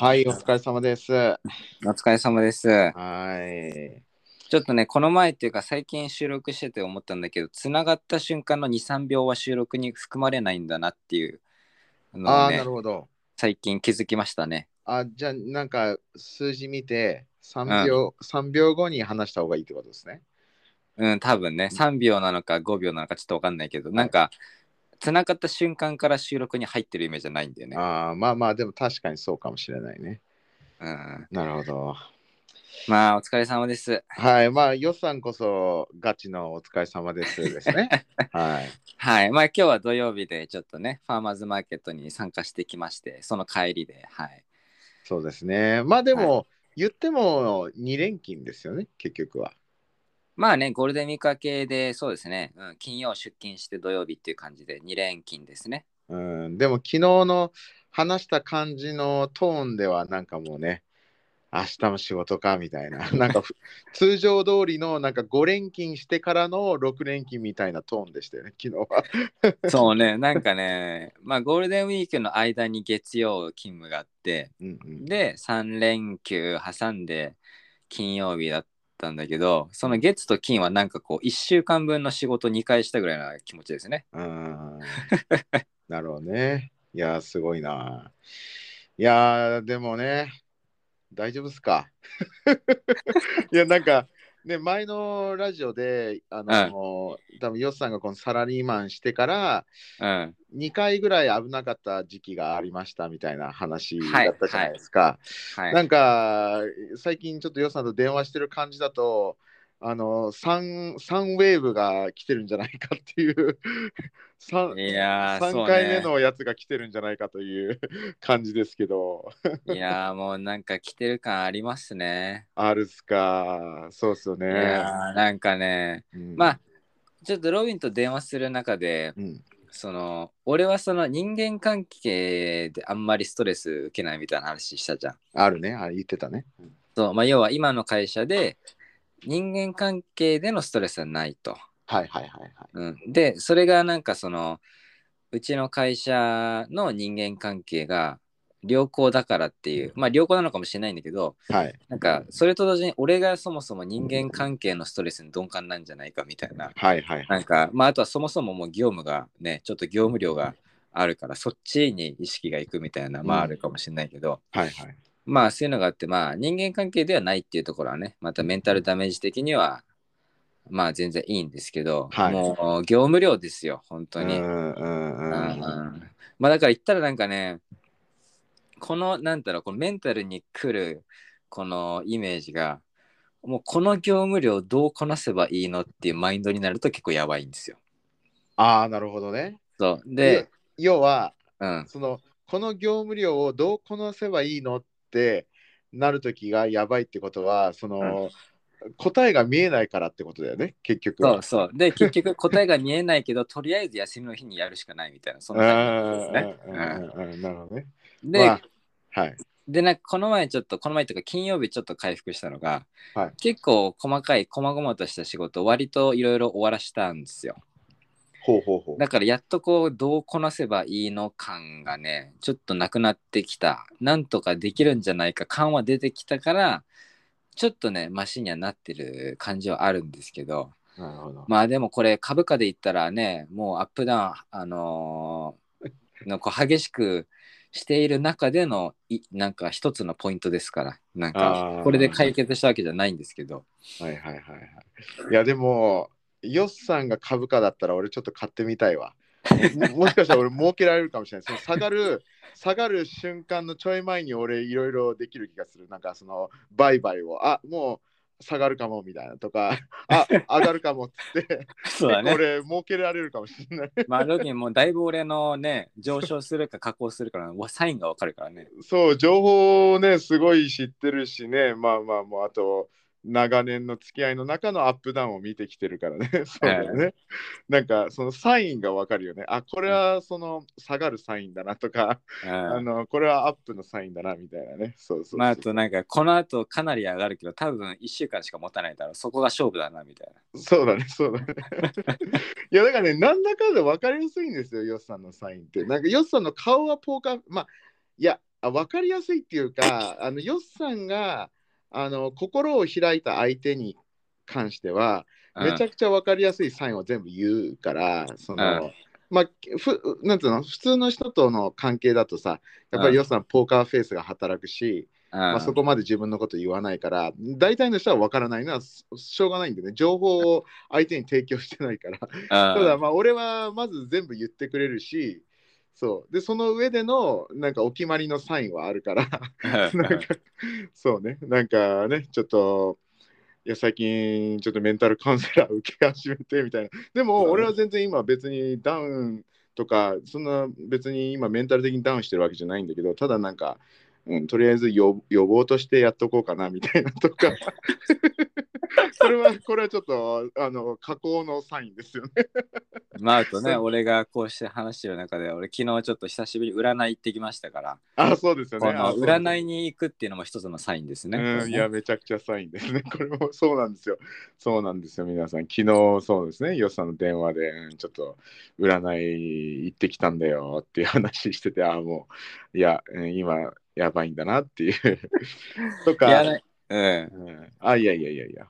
はい、お疲れ様です。はお疲れ様です。い。ちょっとね、この前っていうか最近収録してて思ったんだけど、つながった瞬間の2、3秒は収録に含まれないんだなっていうのああ、なる、ほど。最近気づきましたね。あじゃあ、なんか数字見て3秒、3秒後に話した方がいいってことですね。うん、多分ね、3秒なのか5秒なのかちょっとわかんないけど、なんか、つながった瞬間から収録に入ってるイメージじゃないんだよね。ああ、まあまあ、でも確かにそうかもしれないね。うん、なるほど。まあ、お疲れ様です。はい、まあ、よっさんこそガチのお疲れ様ですですね。はい。はい、まあ今日は土曜日でちょっとね、ファーマーズマーケットに参加してきまして、その帰りで、はい。そうですね。まあでも、言っても2連勤ですよね、結局は。まあね、ゴールデンウィーク明けで、そうですね、うん、金曜出勤して土曜日っていう感じで2連勤ですね。うん、でも昨日の話した感じのトーンではなんかもうね、明日も仕事かみたいな、なんかふ通常通りのなんか5連勤してからの6連勤みたいなトーンでしたよね、昨日は。そうね、なんかね、まあゴールデンウィークの間に月曜勤務があって、うんうん、で、3連休挟んで金曜日だったんだけど、その月と金はなんかこう1週間分の仕事2回したぐらいな気持ちですね。うん なるほどね。いやー、すごいな。いやー、でもね、大丈夫っすか？いや、なんか、ね、前のラジオで、あの、多分ヨッさんがこのサラリーマンしてから、うん。2回ぐらい危なかった時期がありましたみたいな話だったじゃないですか。はい。なんか最近ちょっとヨウさんと電話してる感じだとあの 3, 3ウェーブが来てるんじゃないかっていう 3, いやー、そ3う回目ね。のやつが来てるんじゃないかという感じですけど いやー、もうなんか来てる感ありますね。あるっすかそうっすよいね。やー、なんかね、うんまあ、ちょっとロビンと電話する中で、うんその俺はその人間関係であんまりストレス受けないみたいな話したじゃん。あるねあ言ってたね。そうまあ、要は今の会社で人間関係でのストレスはないと。はいはいはいはい。うん、でそれがなんかそのうちの会社の人間関係が良好だからっていうまあ良好なのかもしれないんだけどはい、なんかそれと同時に俺がそもそも人間関係のストレスに鈍感なんじゃないかみたいなはいはいはい。なんか、まあ、あとはそもそももう業務がね、ちょっと業務量があるから、そっちに意識がいくみたいな、まあうんあるかもしれないけど、はいはい。まあそういうのがあって、まあ人間関係ではないっていうところはね、またメンタルダメージ的には、まあ全然いいんですけど、はいもう業務量ですよ、本当に。まあだから言ったらなんかね、この、なんだろう、このメンタルに来る、このイメージが、もうこの業務量どうこなせばいいのっていうマインドになると結構やばいんですよ。ああなるほどね。そう。で、要はうん。そのこの業務量をどうこなせばいいのってなるときがやばいってことはその、答えが見えないからってことだよね結局はそうそう。で、結局答えが見えないけど、とりあえず休みの日にやるしかないみたいな、そんな感じですうんね。うんうんうんなるほどね。うんで、まあはい。で、なんかこの前ちょっと、この前というか金曜日ちょっと回復したのが、はい結構細かい、細々とした仕事、割といろいろ終わらしたんですよ。ほうほうほう。だからやっとこう、どうこなせばいいの感がね、ちょっとなくなってきた。なんとかできるんじゃないか感は出てきたから、ちょっとね、マシにはなってる感じはあるんですけど、なるほど。まあでもこれ株価で言ったらね、もうアップダウン、あのーのこう激しくしている中でのいなんか一つのポイントですから、なんあかーこれで解決したわけじゃないんですけど、はいはいはいはい。いやでも、ヨッさんが株価だったら俺ちょっと買ってみたいわ。も もしかしたら俺儲けられるかもしれない。その下がる、下がる瞬間のちょい前に俺いろいろできる気がする。なんかその売買を、あもう下がるかもみたいなとか、あ上がるかもっつって、そうだね。俺儲けられるかもしれない。まあ、ロギンもうだいぶ俺のね、上昇するか下降するかのわサインがわかるからね。そう、情報をね、すごい知ってるしね、まあまあもうあと、長年の付き合いの中のアップダウンを見てきてるからね。そうだよね。なんかそのサインがわかるよね。あ、これはその下がるサインだなとか、うん あの、これはアップのサインだなみたいなね。そうそうそう。まあ、あとなんかこの後かなり上がるけど多分1週間しか持たないだろうそこが勝負だなみたいなそうだね、そうだね。いや、だからね、なんだかんだ分かりやすいんですよ、ヨッさんのサインって。なんか、ヨッさんの顔はポーカー、まあ、いや、あ分かりやすいっていうかあのヨッさんがあの心を開いた相手に関してはめちゃくちゃ分かりやすいサインを全部言うから、その、うん。まあ、ふなんつうの普通の人との関係だとさやっぱりヨッさんポーカーフェイスが働くし、うん。まあ、そこまで自分のこと言わないから大体の人は分からないのはししょうがないんでね。情報を相手に提供してないから。ただまあ俺はまず全部言ってくれるしそう。でその上でのなんかお決まりのサインはあるから。なんかそうね。なんかねちょっといや最近ちょっとメンタルカウンセラー受け始めてみたいな。でもうん俺は全然今別にダウンとかそんな別に今メンタル的にダウンしてるわけじゃないんだけどただなんか、うん、とりあえず予予防としてやっとこうかなみたいなとか それはこれはちょっとあの加工のサインですよねまああとね、俺がこうして話してる中で、俺昨日ちょっと久しぶりに占い行ってきましたから、あそうですよね占いに行くっていうのも一つのサインですね。うん、いや、めちゃくちゃサインですね。これもそうなんですよ。そうなんですよ、皆さん。昨日、そうですね、ヨッさんの電話で、うんちょっと占い行ってきたんだよっていう話してて、ああ、もう、いや、うん今、やばいんだなっていう。とか、いやねうん。うん、あ、いやいやいやいや。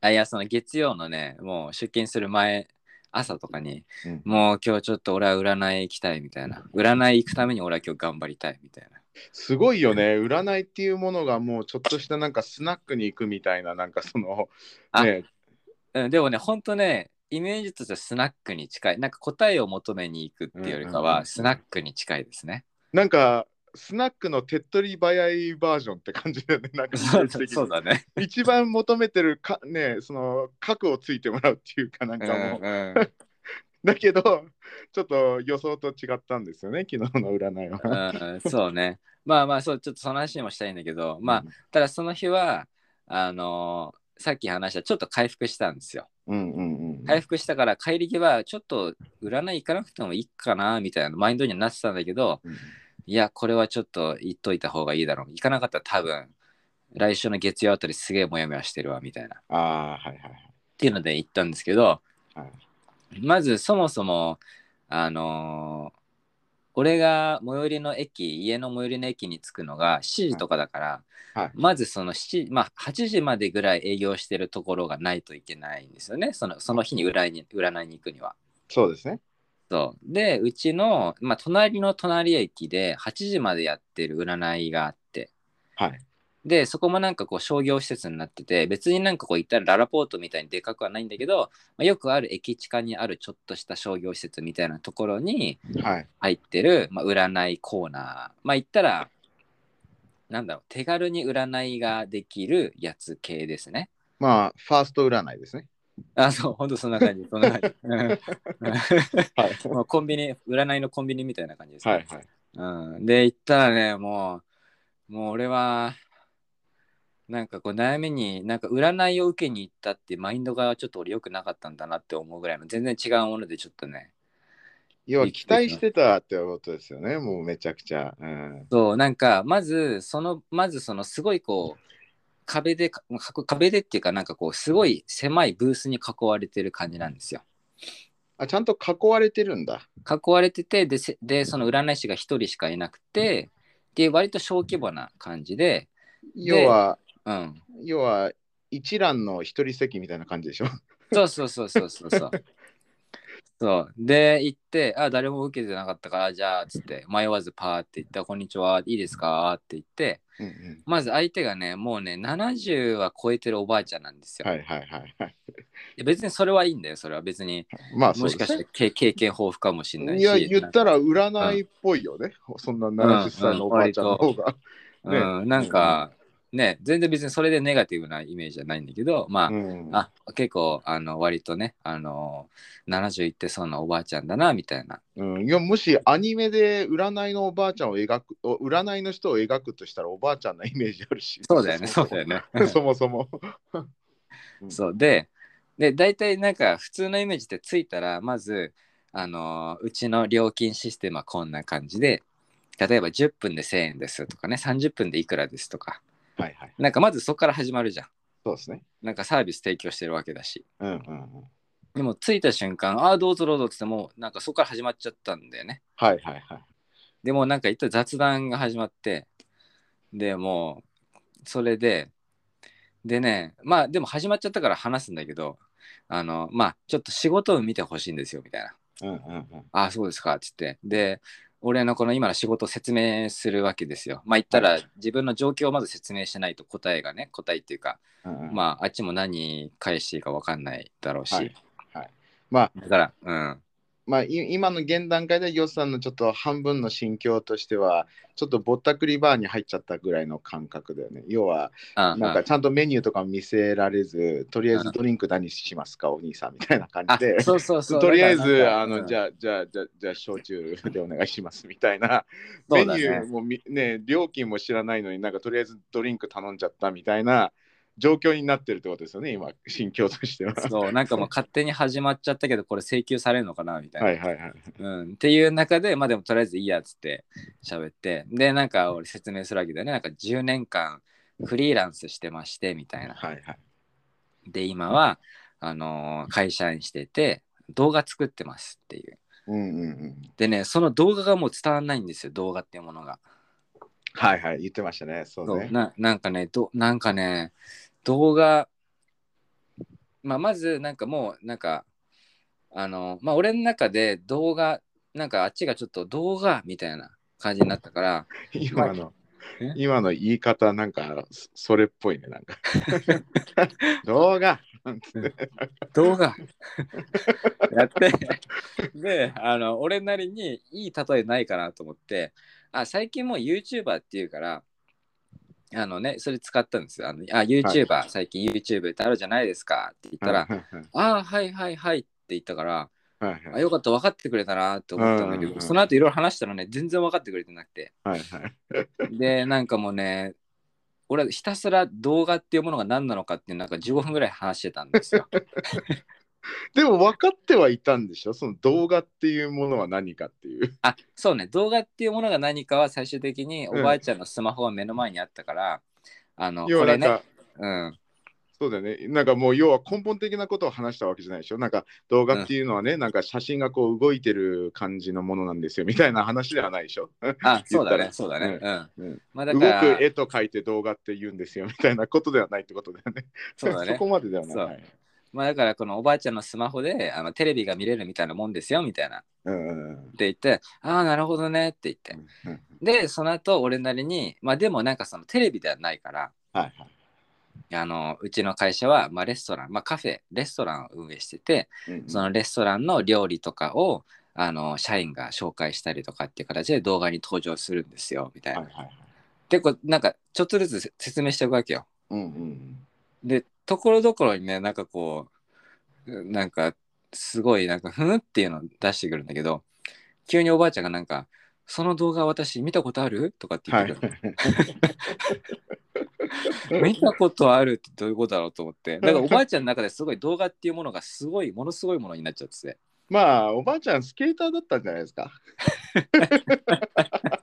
あいや、その月曜のね、もう出勤する前、朝とかに、うんもう今日ちょっと俺は占い行きたいみたいな。占い行くために俺は今日頑張りたいみたいな。すごいよね、占いっていうものがもうちょっとしたなんかスナックに行くみたいな、なんかその、あね、うん、でもね、ほんとね、イメージとしてはスナックに近い。なんか答えを求めに行くっていうよりかうんうんうんは、スナックに近いですね。なんか、スナックの手っ取り早いバージョンって感じだよね。なんかそうだね。一番求めてるかねその核をついてもらうっていうかなんかもう、うんうんだけどちょっと予想と違ったんですよね昨日の占いは。うん、そうね。まあまあ、そう、ちょっとその話もしたいんだけど、まあ、ただその日は、あのーさっき話したちょっと回復したんですよ。うんうんうん回復したから帰り際ちょっと占い行かなくてもいいかなみたいなマインドにはなってたんだけどうんいやこれはちょっと言っといた方がいいだろう行かなかったら多分来週の月曜あたりすげえモヤモヤしてるわみたいなっああはいはいていうので行ったんですけどはい。まずそもそもあのー俺が最寄りの駅家の最寄りの駅に着くのが7時とかだから、はいまずその7、まあ、8時までぐらい営業してるところがないといけないんですよねそのその日に占いに占いに行くには。そうですね。そうでうちの、まあ、隣の隣駅で8時までやってる占いがあってはい。でそこもなんかこう商業施設になってて別になんかこう行ったらララポートみたいにでかくはないんだけど、まあ、よくある駅地下にあるちょっとした商業施設みたいなところにはい。入ってる、まあ、占いコーナーまあ言ったらなんだろう手軽に占いができるやつ系ですね。まあファースト占いですね。あそうほんとそんな感じそんな感じ。うんはい。もうコンビニ占いのコンビニみたいな感じですね。はいはい。うん、で行ったらねもうもう俺はなんかこう悩みになんか占いを受けに行ったってマインドがちょっと俺良くなかったんだなって思うぐらいの全然違うものでちょっとね要は期待してたってことですよね。もうめちゃくちゃ。うん。そうなんかまずそのまずそのすごいこう壁でか壁でっていうかなんかこうすごい狭いブースに囲われてる感じなんですよ。あちゃんと囲われてるんだ。囲われててでせでその占い師が一人しかいなくてで割と小規模な感じで、要はうん、要は一覧の一人席みたいな感じでしょ？そうそうそうそうそうそう。そうで行ってあ誰も受けてなかったからじゃあつって迷わずパーって言ったこんにちはいいですか？って言ってうんうん。まず相手がねもうね70は超えてるおばあちゃんなんですよ。はいはいはいはい。で別にそれはいいんだよそれは別にまあもしかして経経験豊富かもしれないし。いや、言ったら占いっぽいよね。そんな70歳のおばあちゃんの方が。ねうん、なんかね全然別にそれでネガティブなイメージじゃないんだけどまあ、うん。あ結構あの割とねあの70いってそうなおばあちゃんだなみたいな。うん、いやもしアニメで占いのおばあちゃんを描く、お占いの人を描くとしたらおばあちゃんなイメージあるし。そうだよね そうだよね。そもそも。そう。でで大体なんか普通のイメージってついたらまずあのうちの料金システムはこんな感じで例えば10分で1000円ですとかね30分でいくらですとかはいはい。なんかまずそこから始まるじゃんそうですね。なんかサービス提供してるわけだしうんうんうん。でも着いた瞬間ああどうぞどうぞっつってもうなんかそこから始まっちゃったんだよねはいはいはい。でもなんか一旦雑談が始まって、でもう、それで、でね、まあでも始まっちゃったから話すんだけど、あの、まあちょっと仕事を見てほしいんですよ、みたいな。うんうんうん。ああ、そうですか、つって。で、俺のこの今の仕事を説明するわけですよ。まあ言ったら自分の状況をまず説明しないと答えがね、答えっていうか、うんうんまああっちも何返していいか分かんないだろうし。はいまあ、だから、うん。まあ、い今の現段階でヨッさんのちょっと半分の心境としては、ちょっとぼったくりバーに入っちゃったぐらいの感覚だよね。要は、あなんかちゃんとメニューとか見せられず、とりあえずドリンク何しますか、お兄さんみたいな感あじで。そうそうそう。とりあえず、あの、じゃあ、じゃあ、じゃあ、じゃあ、焼酎でお願いしますみたいな。メニューもみね、料金も知らないのになんかとりあえずドリンク頼んじゃったみたいな状況になってるってことですよね、今、心境としては。うんそう、なんかもう 勝手に始まっちゃったけど、これ請求されるのかなみたいな。はいはいはい。うん、っていう中で、まあでもとりあえずいいやつって喋って、で、なんか俺説明するわけだよね。なんか10年間フリーランスしてまして、みたいな。はいはい。で、今は、あのー会社員してて、動画作ってますっていう。うんうんうん。でね、その動画がもう伝わんないんですよ、動画っていうものが。はいはい、言ってましたね。そうそうね。ななんかねど、なんかね、動画、まあ、まず、なんかもう、なんか、あの、まあ、俺の中で動画、なんかあっちがちょっと動画みたいな感じになったから、今のえ、今の言い方、なんか、そそれっぽいね、なんか。動画。動画。やって、で、あの、俺なりにいい例えないかなと思って、あ、最近もう YouTuber っていうから、あのね、それ使ったんですよ。あのあ、YouTuber、最近 YouTube ってあるじゃないですかって言ったら、はいああ、はいはいはいって言ったから、はいあよかった、分かってくれたなって思ったんだけど、その後いろいろ話したらね、全然分かってくれてなくて。はいはい。で、なんかもうね、俺はひたすら動画っていうものが何なのかっていうなんか15分ぐらい話してたんですよ。でも分かってはいたんでしょ？その動画っていうものは何かっていう。あそうね。動画っていうものが何かは最終的におうん。ばあちゃんのスマホが目の前にあったから、あの要これね。はなんか、うん。そうだよね。なんかもう要は根本的なことを話したわけじゃないでしょ？なんか動画っていうのはね、なんか写真がこう動いてる感じのものなんですよみたいな話ではないでしょ？あそうだね。そうだね。うん、うん。ま動く絵と書いて動画って言うんですよみたいなことではないってことだよね。そうだね。こまでではない。まあだからこのおばあちゃんのスマホであのテレビが見れるみたいなもんですよみたいな。っうんうんうん。て言ってああなるほどねって言って。うんでその後俺なりにまあでもなんかそのテレビではないからはいはい。あのうちの会社は、まあ、レストラン、まあ、カフェレストランを運営しててうんうん。そのレストランの料理とかをあの社員が紹介したりとかっていう形で動画に登場するんですよみたいな、はいはいなんかちょっとずつ説明していくわけよ。うんうん。でところどころにねなんかこうなんかすごいなんかふんっていうのを出してくるんだけど急におばあちゃんがなんか「その動画私見たことある?」とかってはい言ってくる、見たことあるってどういうことだろうと思って。だからおばあちゃんの中ですごい動画っていうものがすごいものすごいものになっちゃってて。まあおばあちゃんスケーターだったんじゃないですか。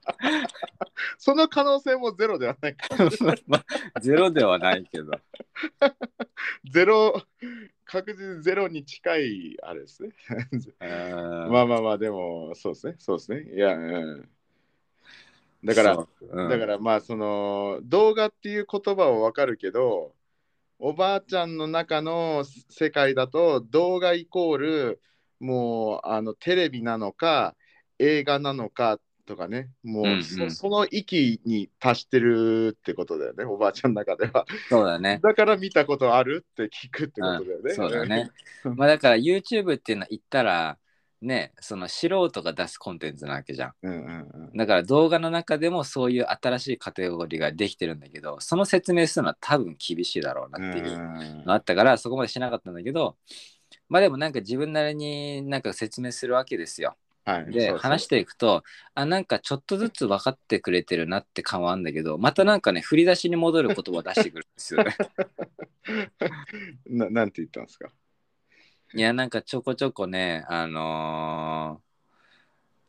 その可能性もゼロではないか。ま あゼロではないけどゼロ確実にゼロに近いあれですね。ままあまあまあでもそうですねそうですね。いや、うん、だからだからまあその動画っていう言葉はわかるけどおばあちゃんの中の世界だと動画イコールもうあのテレビなのか映画なのかとかねもう、うんうん。そその域に達してるってことだよねおばあちゃんの中では。そうだね。だから見たことあるって聞くってことだよね、うんそうだね。まあだから YouTube っていうのは言ったらねその素人が出すコンテンツなわけじゃん。うんうんうん。だから動画の中でもそういう新しいカテゴリーができてるんだけどその説明するのは多分厳しいだろうなっていううん。のあったからそこまでしなかったんだけどまあでもなんか自分なりになんか説明するわけですよ。はい、で話していくとあなんかちょっとずつ分かってくれてるなって感はあるんだけどまたなんかね振り出しに戻る言葉を出してくるんですよ。ね。ななんて言ったんですか？いやなんかちょこちょこねあの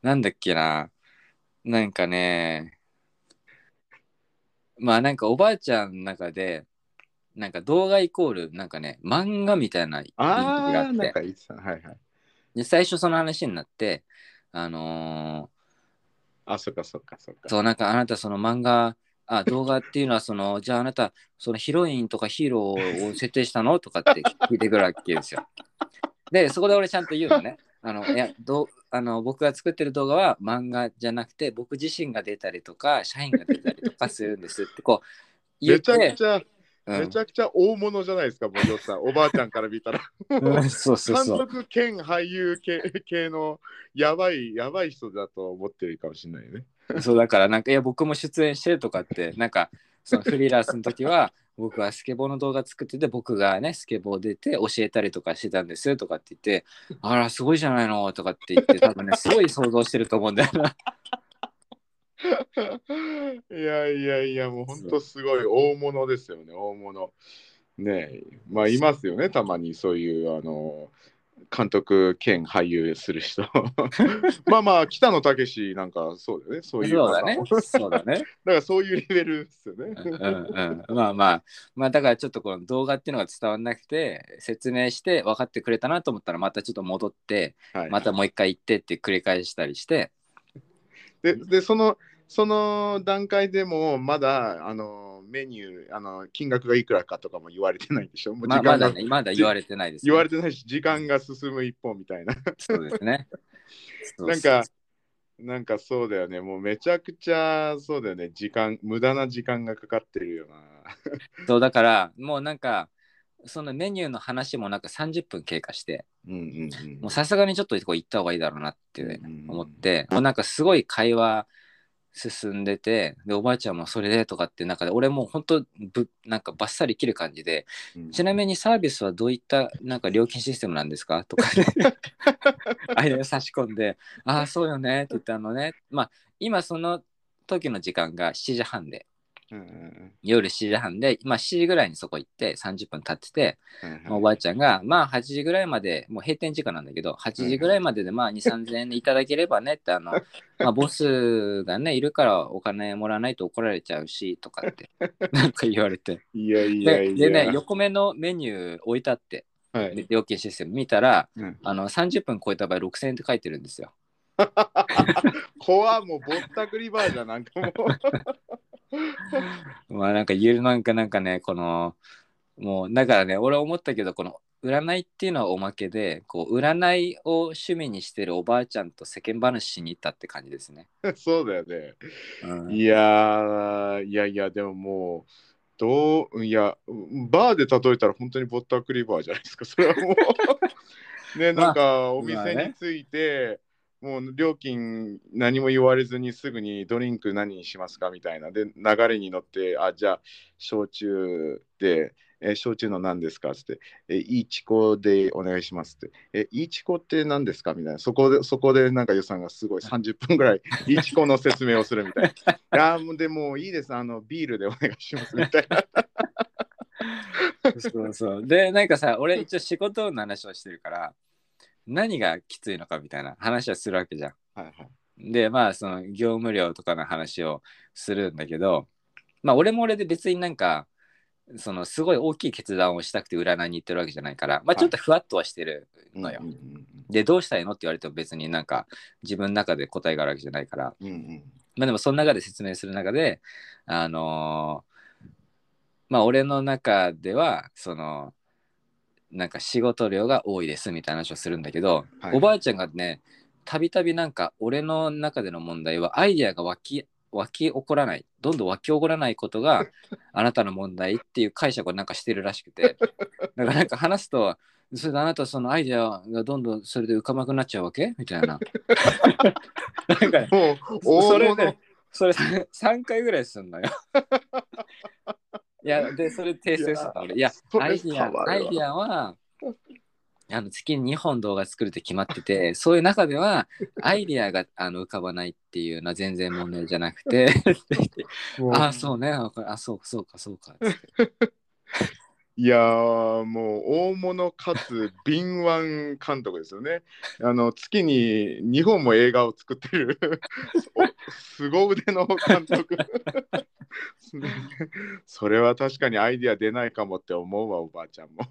ーなんだっけな。なんかねまあなんかおばあちゃんの中でなんか動画イコールなんかね漫画みたいなイメージがあって。い。で最初その話になってあのーあ、そっかそっかそっか。そうなんかあなたその漫画あ動画っていうのはその じゃああなたそのヒロインとかヒーローを設定したのとかって聞いてくるわけですよ。でそこで俺ちゃんと言うのね。あのいやどうあの僕が作ってる動画は漫画じゃなくて僕自身が出たりとか社員が出たりとかするんですってこう言っめちゃてくちゃ、うんめちゃくちゃ大物じゃないですか、もうさん。おばあちゃんから見たら。うんそうそう監そう。督兼俳優系系のやばい、やばい人だと思ってるかもしれないね。そうだからなんかいや僕も出演してるとかってなんかそのフリーランスの時は 僕はスケボーの動画作ってて僕がねスケボー出て教えたりとかしてたんですとかって言ってあらすごいじゃないのとかって言って多分ねすごい想像してると思うんだよな。いやいやいや、もう本当すごい大物ですよね、大物。ねえ、まあいますよね、たまにそういう、あの、監督兼俳優する人。まあまあ、北野武なんかそうだよね、そういうそうだね。そうだね。だからそういうレベルですよね。うんうんうん、まあまあまあだからちょっとこの動画っていうのが伝わんなくて説明して分かってくれたなと思ったらまたちょっと戻ってはい、またもう一回行ってって繰り返したりしてででそのその段階でもまだあのメニューあの金額がいくらかとかも言われてないでしょ？もうま時間が、まだねまだ言われてないです、ね、言われてないし時間が進む一方みたいな。そうですね。なんかなんかそうだよね。もうめちゃくちゃそうだよね。時間無駄な時間がかかってるよな。そうだからもうなんかそのメニューの話もなんか30分経過してうんうんうん。もうさすがにちょっとこう行った方がいいだろうなってうん思って、もうなんかすごい会話進んでてでおばあちゃんもそれでとかって中で俺もう本当ぶなんかバッサリ切る感じでうん。ちなみにサービスはどういったなんか料金システムなんですか？とか 間に差し込んで「ああそうよね」って言ったのねまあ今その時の時間が7時半でうんうん夜7時半で、まあ、7時ぐらいにそこ行って30分経ってて、うんおばあちゃんがまあ8時ぐらいまでもう閉店時間なんだけど8時ぐらいまででまあ2 3 0 0円でいただければねってあの、まあ、ボスがねいるからお金もらわないと怒られちゃうしとかって なんか言われて。いやいやいや。ででね横目のメニュー置いてあってはい。で料金システム見たらうん。あの30分超えた場合6000円って書いてるんですよ。怖もうぼったくりバーじゃんなんかもう まあなんか言うなんかなんかねこのもうだからね俺思ったけどこの占いっていうのはおまけでこう占いを趣味にしてるおばあちゃんと世間話しに行ったって感じですね。そうだよねうんいやーいやいやでももうどういやバーで例えたら本当にぼったくりバーじゃないですかそれはもうねなんかお店に着いて、もう料金何も言われずにすぐにドリンク何にしますかみたいな。で流れに乗ってあじゃあ焼酎でえ焼酎の何ですかつって。えいいチコでお願いしますって。えいいチコって何ですかみたいな。そこでそこでなんか予算がすごい。30分ぐらい。いいチコの説明をするみたいな。いやもうでもいいです。あのビールでお願いしますみたいな。そうそう。でなんかさ俺一応仕事の話をしてるから何がきついのかみたいな話はするわけじゃん。はいはい。でまあその業務量とかの話をするんだけどまあ俺も俺で別になんかそのすごい大きい決断をしたくて占いに行ってるわけじゃないからまあちょっとふわっとはしてるのよ。でどうしたいのって言われても別になんか自分の中で答えがあるわけじゃないから。うんうん。まあでもその中で説明する中であのーまあ俺の中ではそのなんか仕事量が多いですみたいな話をするんだけど、はいおばあちゃんがねたびたびなんか俺の中での問題はアイデアが湧き湧き起こらないどんどん湧き起こらないことが あなたの問題っていう解釈をなんかしてるらしくてだからなんか話すとそれであなたそのアイデアがどんどんそれで浮かばなくなっちゃうわけ？みたいな。なんかねもうそれね、それ3回ぐらいすんのよ。いや、で、それ訂正したの俺。いや、アイディア、アイディアは、あの月に2本動画作るって決まってて、そういう中では、アイディアがあの浮かばないっていうのは全然問題じゃなくて、あ、そうね、あ、そうそうか、そうか。いやーもう大物かつ敏腕監督ですよね。あの月に2本も映画を作ってる お凄腕の監督。それは確かにアイディア出ないかもって思うわおばあちゃんも。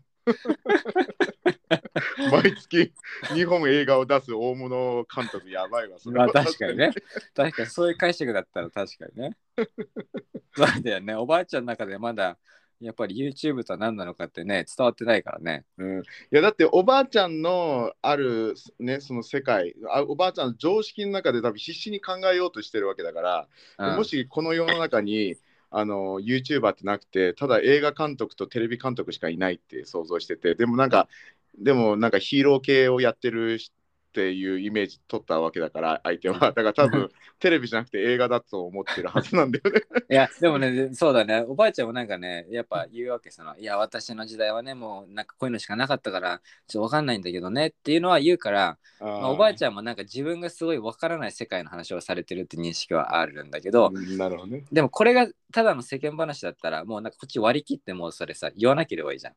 毎月日本映画を出す大物監督やばいわ。それまはあ確かにね。確かにそういう解釈だったら確かにね。そうだよね。おばあちゃんの中でまだやっぱり YouTube とは何なのかってね、伝わってないからね。うん、いやだっておばあちゃんのあるねその世界あおばあちゃんの常識の中で多分必死に考えようとしてるわけだから、うんもしこの世の中にあの YouTuber ってなくてただ映画監督とテレビ監督しかいないって想像しててでもなんかでもなんかヒーロー系をやってるっていうイメージ取ったわけだから相手は だから多分 テレビじゃなくて映画だと思ってるはずなんだよね。いや、でもね、そうだね。おばあちゃんもなんかね、やっぱ言うわけその、いや、私の時代はね、もうなんかこういうのしかなかったから、ちょっとわかんないんだけどねっていうのは言うから、まあ、おばあちゃゃんもなんか自分がすごいわからない世界の話をされてるって認識はあるんだけど、なるほどね。でもこれがただの世間話だったら、もうなんかこっち割り切ってもうそれさ、言わなければいいじゃん。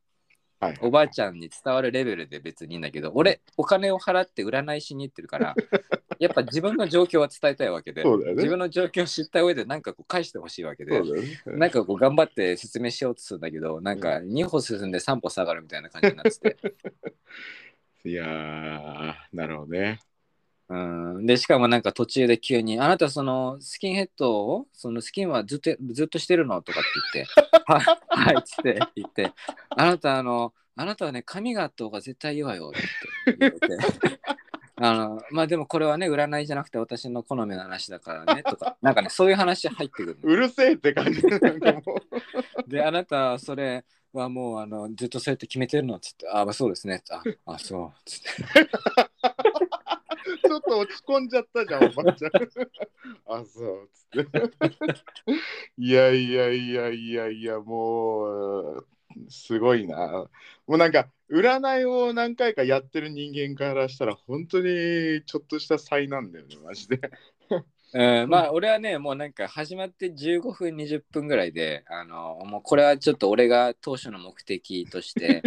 はい、おばあちゃんに伝わるレベルで別にいいんだけど、俺、お金を払って占いしに行ってるから、やっぱ自分の状況は伝えたいわけで、そうだよね自分の状況を知った上でなんかこう返してほしいわけでそう、だよね。なんかこう頑張って説明しようとするんだけど、なんか2歩進んで3歩下がるみたいな感じになってて。いやー、なるほどね。うん、でしかもなんか途中で急に「あなたそのスキンヘッドをそのスキンはずっとずっとしてるの?」とかって言って「はい」はいっつって言って「あなたあのあなたはね髪があった方が絶対いいわよ」って言って。あのまあでもこれはね占いじゃなくて私の好みの話だからねとかなんかねそういう話入ってくるのうるせえって感じであなたそれはもうあのずっとそうやって決めてるのっつってあまあそうですねああそうつって ちょっと落ち込んじゃったじゃん、おばあちゃん。あ、そう、つって。いやいやいやいやいや、もう、すごいな。もうなんか、占いを何回かやってる人間からしたら、本当にちょっとした災難だよね、マジで。うん、まあ俺はねもうなんか始まって15分20分ぐらいであのもうこれはちょっと俺が当初の目的として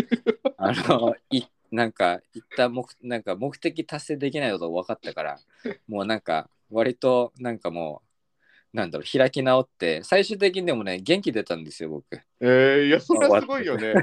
あのいなんか一旦目なんか目的達成できないことが分かったから もうなんか割となんかもうなんだろう開き直って最終的にでもね元気出たんですよ僕えー、いや、それはすごいよね。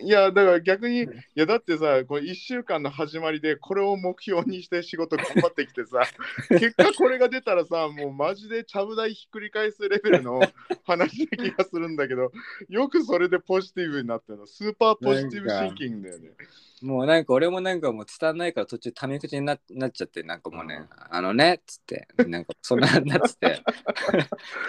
いやだから逆に、いや、だってさ、これ1週間の始まりで、これを目標にして仕事頑張ってきてさ、結果これが出たらさ、もうマジでちゃぶ台ひっくり返すレベルの 話な気がするんだけど、よくそれでポジティブになったの。スーパーポジティブシンキングだよね。もうなんか俺もなんかもう伝わんないから途中タメ口にななっちゃってなんかもうね、うんあのねっつってなんかそんななっつって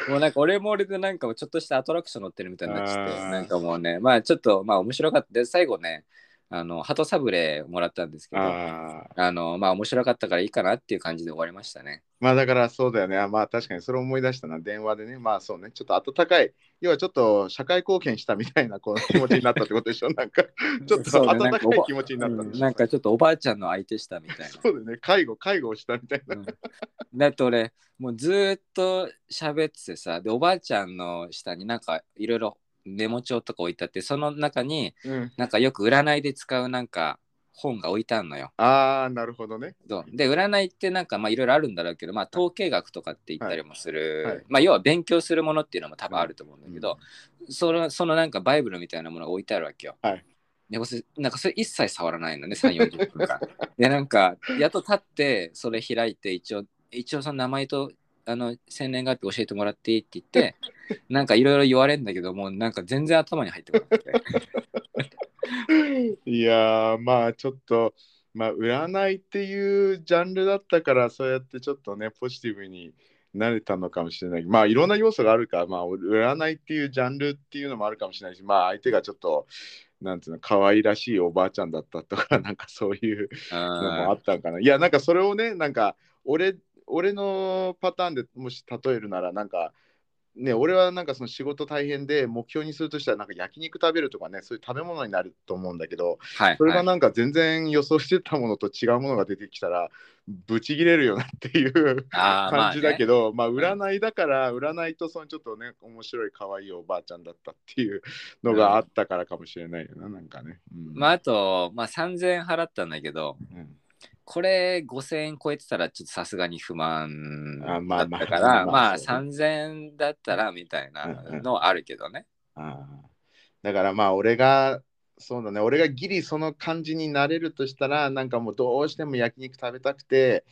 もうなんか俺も俺でなんかもうちょっとしたアトラクション乗ってるみたいになっちゃってなんかもうねまあちょっとまあ面白かった。で最後ねあの鳩サブレーもらったんですけどあ。のまあ面白かったからいいかなっていう感じで終わりましたねまあだからそうだよね。あまあ確かにそれ思い出したな。電話でね。まあそうね。ちょっと温かい。要はちょっと社会貢献したみたいなこの気持ちになったってことでしょ？なんかちょっと温かい気持ちになったんでしょ？うんなんかちょっとおばあちゃんの相手したみたいなそうだよね。介護、介護をしたみたいな。うんだって俺もうずーっと喋っててさでおばあちゃんの下になんかいろいろメモ帳とか置いてあってその中にうん、なんかよく占いで使うなんか本が置いてあるのよ。ああ、なるほどね。で占いってなんかまあいろいろあるんだろうけど、まあ、統計学とかって言ったりもする、はいはいまあ要は勉強するものっていうのも多分あると思うんだけど、そのそのなんかバイブルみたいなものが置いてあるわけよ。はいでなんかそれ一切触らないのね3 4 0分間。でなんかやっと立ってそれ開いて一応一応その名前とあの生年月日教えてもらっていいって言って なんかいろいろ言われるんだけどもうなんか全然頭に入ってこなくて。いやー、まあちょっと、まあ占いっていうジャンルだったから、そうやってちょっとね、ポジティブになれたのかもしれない。まあいろんな要素があるから、まあ占いっていうジャンルっていうのもあるかもしれないし、まあ相手がちょっと、なんていうの、可愛らしいおばあちゃんだったとか、なんかそういうのもあったんかな。いや、なんかそれをね、なんか俺、俺のパターンでもし例えるなら、なんか、ね、俺はなんかその仕事大変で目標にするとしたらなんか焼肉食べるとかねそういう食べ物になると思うんだけどはい、それがはいなんか全然予想してたものと違うものが出てきたらブチギレるよなっていう感じだけど、どまあ占いだから占いとそのちょっとね面白い可愛いおばあちゃんだったっていうのがあったからかもしれないよななんかね。うん。まあ、あと、まあ、3000円払ったんだけど、うんこれ5000円超えてたらちょっとさすがに不満あまあまあだったから、まあまあそうね。3000円だったらみたいなのはあるけどね。あーだからまあ俺がそうだね。俺がギリその感じになれるとしたらなんかもうどうしても焼肉食べたくて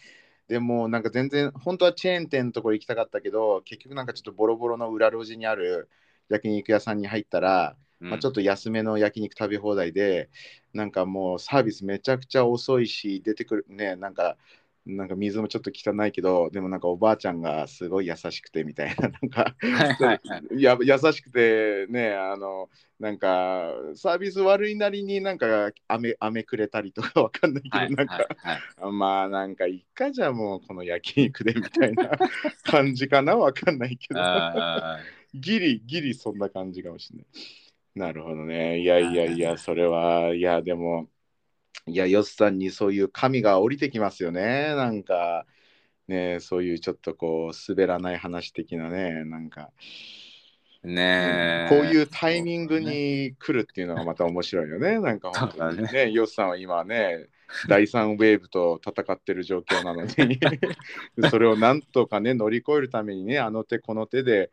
でもなんか全然本当はチェーン店のところ行きたかったけど結局なんかちょっとボロボロの裏路地にある焼肉屋さんに入ったら、まあ、ちょっと安めの焼肉食べ放題でなんかもうサービスめちゃくちゃ遅いし出てくるねなんかなんか水もちょっと汚いけどでもなんかおばあちゃんがすごい優しくてみたいな なんかや優しくてねあのなんかサービス悪いなりになんか飴飴くれたりとかわかんないけど、はい、なんか、はいはい、まあなんかいっかじゃもうこの焼肉でみたいな感じかなわかんないけど。ギリギリそんな感じかもしれない。なるほどね。いやいやいや、それは、いや、でも、いや、ヨスさんにそういう神が降りてきますよね。なんか、ね、そういうちょっとこう、滑らない話的なね、なんか。ね、こういうタイミングに来るっていうのがまた面白いよね。なんか本当にね、ねヨスさんは今ね、第3ウェーブと戦ってる状況なのに それをなんとかね、乗り越えるためにね、あの手この手で、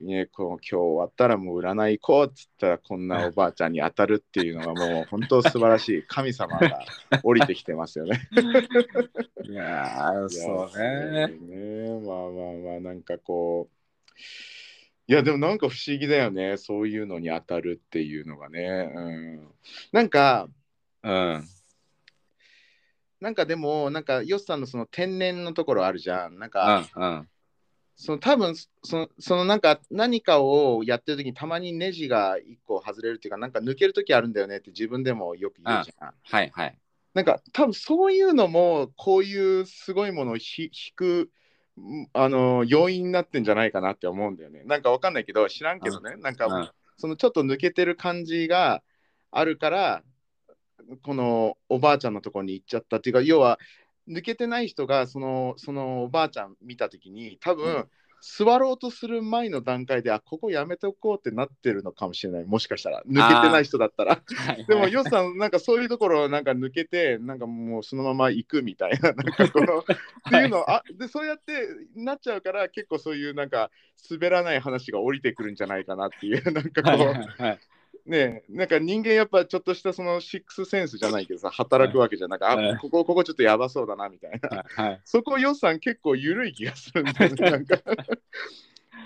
ね、こう今日終わったらもう占い行こうっつったらこんなおばあちゃんに当たるっていうのがもう本当素晴らしい神様が降りてきてますよね。いやそうねね。まあまあまあなんかこういやでもなんか不思議だよねそういうのに当たるっていうのがね。うん、なんか、うん、なんかでもなんかヨッさんのその天然のところあるじゃん。なんか、うんうんその多分そのそのなんか何かをやってる時にたまにネジが1個外れるっていうかなんか抜ける時あるんだよねって自分でもよく言うじゃん。はいはい。なんか多分そういうのもこういうすごいものを引くあの要因になってんじゃないかなって思うんだよね。なんかわかんないけど知らんけどね、なんかそのちょっと抜けてる感じがあるからこのおばあちゃんのところに行っちゃったっていうか要は抜けてない人がそのそのおばあちゃん見た時に多分、うん、座ろうとする前の段階であここやめておこうってなってるのかもしれない。もしかしたら。抜けてない人だったら。でもヨさんなんかそういうところなんか抜けてなんかもうそのまま行くみたいな。なんかこの っていうのあでそうやってなっちゃうから結構そういうなんか滑らない話が降りてくるんじゃないかなっていう。なんかこう、ねなんか人間やっぱちょっとしたそのシックスセンスじゃないけどさ働くわけじゃなく、はい、あここここちょっとやばそうだなみたいな、はい、そこ予算結構緩い気がするんだよね なんか。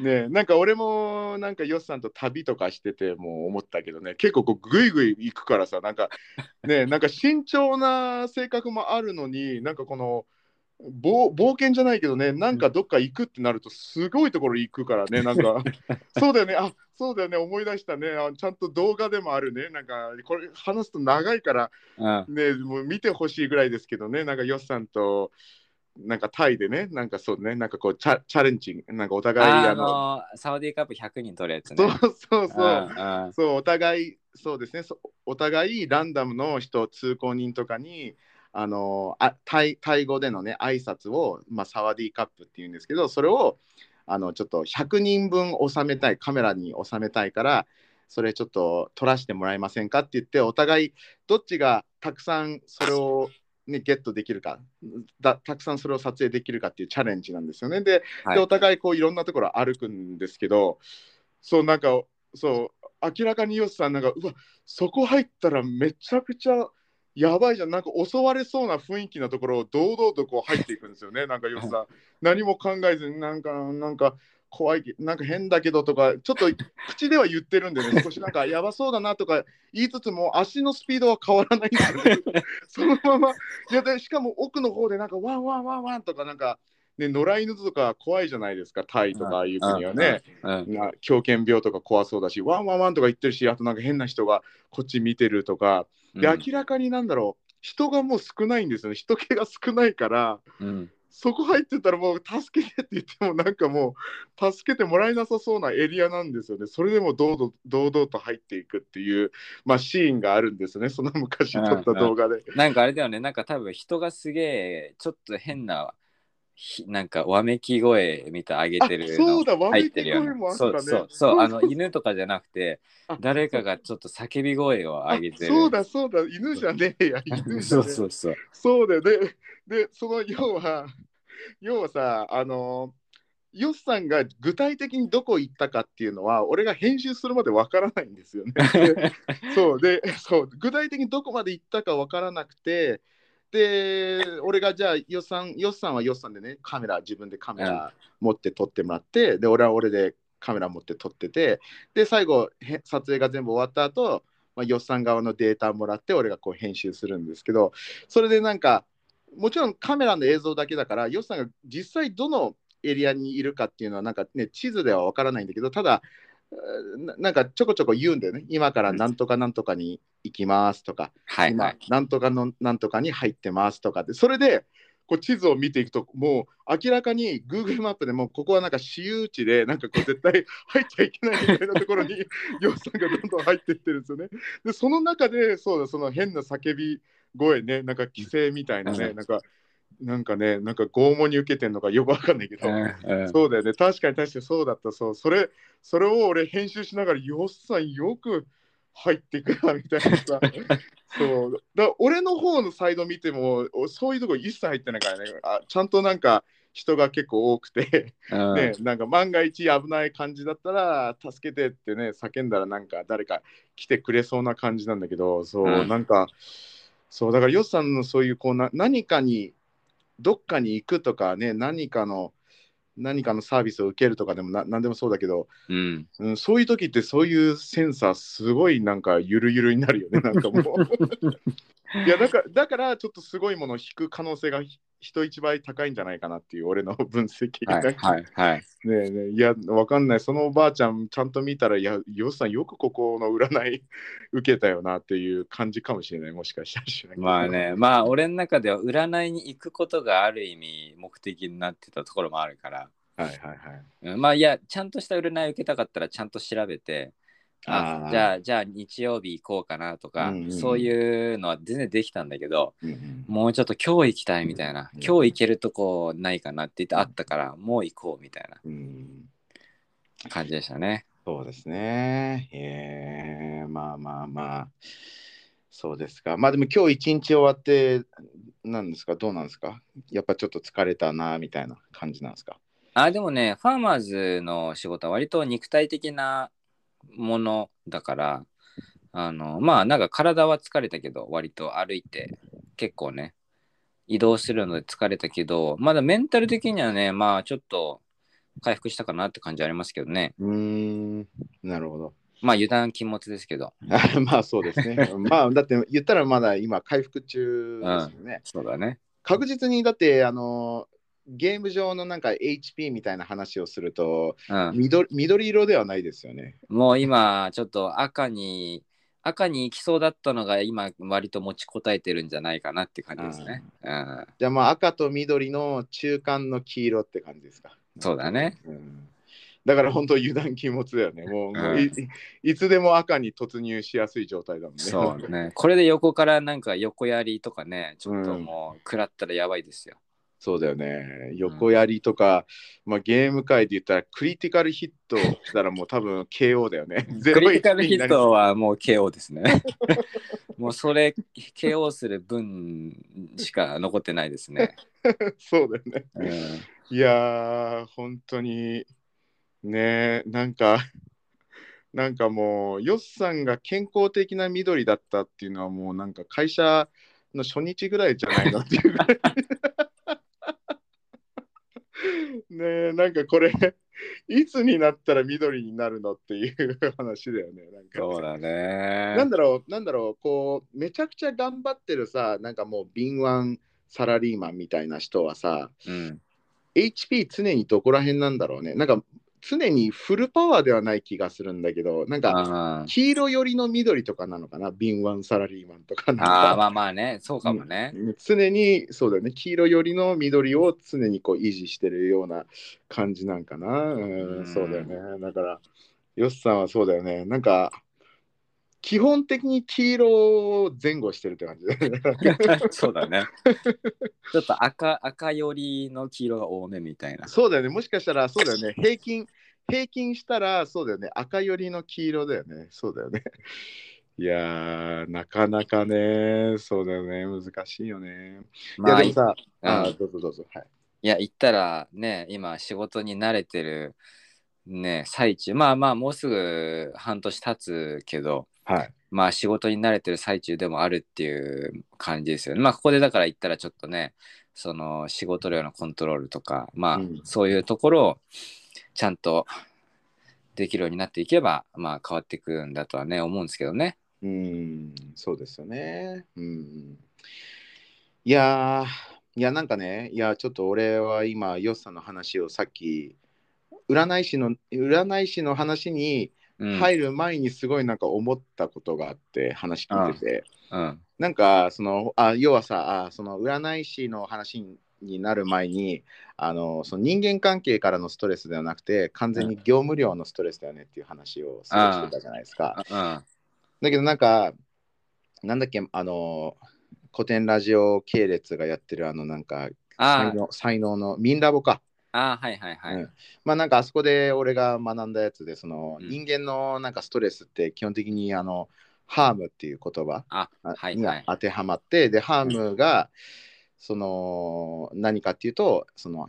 ねなんか俺もなんかヨスさんと旅とかしててもう思ったけどね結構こうグイグイ行くからさなんかねなんか慎重な性格もあるのになんかこの冒冒険じゃないけどね、なんかどっか行くってなると、すごいところ行くからね、なんか、そうだよね、あそうだよね、思い出したね。あ、ちゃんと動画でもあるね、なんか、これ話すと長いから、ね、もう見てほしいぐらいですけどね、なんか、よっさんと、なんかタイでね、なんかそうね、なんかこうチャチャレンジ、なんかお互いあのサウディーカップ100人取るやつね。そうそうそう、そうお互い、そうですね、お互いランダムの人、通行人とかに、あのあタイタイ語でのね挨拶を、まあ、サワディーカップっていうんですけどそれをあのちょっと100人分収めたいカメラに収めたいからそれちょっと撮らせてもらえませんかって言ってお互いどっちがたくさんそれを、ね、ゲットできるかだたくさんそれを撮影できるかっていうチャレンジなんですよね。ではい、でお互いこういろんなところ歩くんですけどそうなんかそう明らかにヨスさんなんかうわそこ入ったらめちゃくちゃやばいじゃん、なんか襲われそうな雰囲気のところを堂々とこう入っていくんですよね、なんかよさ、何も考えずに、なんか、なんか、怖い、なんか変だけどとか、ちょっと口では言ってるんでね、少しなんかやばそうだなとか言いつつも、足のスピードは変わらないんですよね。そのまま、いやでしかも奥の方でなんかワンワンワンワンとか、なんか、ね、野良犬とか怖いじゃないですか、タイとかああいう国はね。狂犬病とか怖そうだし、ワンワンワンとか言ってるし、あとなんか変な人がこっち見てるとか、で、明らかになんだろう、人がもう少ないんですよね、人気が少ないから、うん、そこ入ってたらもう助けてって言っても、なんかもう助けてもらえなさそうなエリアなんですよね。それでも堂々堂々と入っていくっていう、まあ、シーンがあるんですね、その昔撮った動画で。うん。うん、なんかあれだよね、なんか多分人がすげえ、ちょっと変ななんかわめき声みたい上げてるそうだ、わめき声もあったね。そうそうそう、あの犬とかじゃなくて、誰かがちょっと叫び声を上げてる。そうだ、そうだ、犬じゃねえや、犬じゃねえ。そうそうそう。そうだよね。で、その要は、要はさ、あの、ヨッさんが具体的にどこ行ったかっていうのは、俺が編集するまでわからないんですよね。でそうでそう、具体的にどこまで行ったかわからなくて、で、俺がじゃあ、ヨッさん、ヨッさんはヨッさんでね、カメラ、自分でカメラ持って撮ってもらって、で、俺は俺でカメラ持って撮ってて、で、最後、へ撮影が全部終わった後、まあ、ヨッさん側のデータもらって、俺がこう編集するんですけど、それでなんか、もちろんカメラの映像だけだから、ヨッさんが実際どのエリアにいるかっていうのはなんかね地図ではわからないんだけどただななんかちょこちょこ言うんだよね今からなんとかなんとかに行きますとか、今はいはい。なんとかのなんとかに入ってますとかってそれでこう地図を見ていくともう明らかに Google マップでもうここはなんか私有地でなんかこう絶対 入っちゃいけないみたいなところにヨウさんがどんどん入っていってるんですよね。でその中でそうだその変な叫び声ねなんか規制みたいなね、うんなんかなんかねなんか拷問に受けてんのかよくわかんないけど、うんうん。そうだよね。確かに確かにそうだった。そう。それそれを俺編集しながらよっさんよく入ってくなみたいなさ。そう。だ俺の方のサイド見てもおそういうとこ一切入ってないからね。あちゃんとなんか人が結構多くて、うん。ね、なんか万が一危ない感じだったら助けてってね叫んだらなんか誰か来てくれそうな感じなんだけど。そう、うん。なんかそうだからよっさんのそういうこうな何かにどっかに行くとかね何かの何かのサービスを受けるとかでもな何でもそうだけど、うん。うん、そういう時ってそういうセンサーすごいなんかゆるゆるになるよねなんかもう いやだからだからちょっとすごいものを引く可能性がひ人一倍高いんじゃないかなっていう俺の分析はいはいはい。ねえねえいや、わかんない。そのおばあちゃん、ちゃんと見たら、いや、よっさん、よくここの占い受けたよなっていう感じかもしれない。もしかしたらまあ。ね、まあ俺の中では占いに行くことがある意味目的になってたところもあるから、はいはいはい。うんまあいや、ちゃんとした占いを受けたかったらちゃんと調べて、あじゃあ、じゃあ日曜日行こうかなとか、うんうんそういうのは全然できたんだけど、うんうん。もうちょっと今日行きたいみたいな、うん。今日行けるとこないかなって言ってあったから、もう行こうみたいなうん。感じでしたね。そうですね。えー、まあまあまあ。そうですか。まあでも今日一日終わって、なんですか？どうなんですか？やっぱちょっと疲れたなみたいな感じなんですか？あ、でもね、ファーマーズの仕事は割と肉体的なものだから、あの、まあなんか体は疲れたけど、割と歩いて結構ね、移動するので疲れたけど、まだメンタル的にはね、まあちょっと回復したかなって感じありますけどね。うーん、なるほど。まあ油断禁物ですけど。あ まあそうですね。まあだって言ったらまだ今回復中ですよね。そうだね。確実にだってあのゲーム上のなんか HP みたいな話をするとうん。緑緑色ではないですよね。もう今ちょっと赤に、赤に行きそうだったのが今割と持ちこたえてるんじゃないかなって感じですね。うん。じゃあまあ赤と緑の中間の黄色って感じですか。そうだね。うんだから本当油断禁物だよね。もう,、もういいつでも赤に突入しやすい状態だもんね。そうね。これで横からなんか横槍とかね、ちょっともう食らったらやばいですよ。そうだよね。横槍とか、まあ、ゲーム界で言ったらクリティカルヒットしたらもう多分 KO だよね。クリティカルヒッ0-1になりトはもう KO ですね。もうそれ KO する分しか残ってないですね。そうだよね。うん、いやー、本当に、ねなんか、なんかもう、ヨッさんが健康的な緑だったっていうのは、もうなんか会社の初日ぐらいじゃないのっていうぐらい。ねえ、なんかこれ、いつになったら緑になるのっていう話だよね。なんかそうだね。なんだろう、なんだろう、こう、めちゃくちゃ頑張ってるさ、なんかもう敏腕サラリーマンみたいな人はさ、うん、HP 常にどこら辺なんだろうね。なんか常にフルパワーではない気がするんだけど、なんか黄色寄りの緑とかなのかな、敏腕サラリーマンとかなんかあーまあまあね、そうかもね。常にそうだよね、黄色寄りの緑を常にこう維持してるような感じなんかな？うんうんそうだよね。だから、ヨスさんはそうだよね。なんか、基本的に黄色を前後してるって感じ。そうだね。ちょっと赤赤寄りの黄色が多めみたいな。そうだよね。もしかしたら、そうだよね。平均、平均したら、そうだよね。赤寄りの黄色だよね。そうだよね。いやー、なかなかね、そうだよね。難しいよね。いまあ、や、でもさ、うんあーどうぞどうぞ。はい。いや、言ったらね、今仕事に慣れてるね、最中、まあまあもうすぐ半年経つけど、はい。まあ仕事に慣れてる最中でもあるっていう感じですよね。まあここでだから言ったらちょっとね、その仕事量のコントロールとか、まあうんそういうところをちゃんとできるようになっていけば、まあ変わっていくんだとはね、思うんですけどね。うん、そうですよね。うん。いやー、いや、なんかね、いや、ちょっと俺は今、ヨッさんの話をさっき、占い師の、占い師の話にうん。入る前にすごいなんか思ったことがあって、話聞いてて、うん。なんか、その、あ、要はさ、あその占い師の話になる前に、あの、その人間関係からのストレスではなくて、完全に業務量のストレスだよねっていう話をすごいしてたじゃないですか。うん。だけどなんか、なんだっけ、あの、古典ラジオ系列がやってるあのなんかあ才能才能のミンラボか。ああ、はいはいはい。うんまあなんかあそこで俺が学んだやつで、そのうん人間のなんかストレスって基本的にあの、ハームっていう言葉。に当てはまって、で、ハームがその何かっていうと、その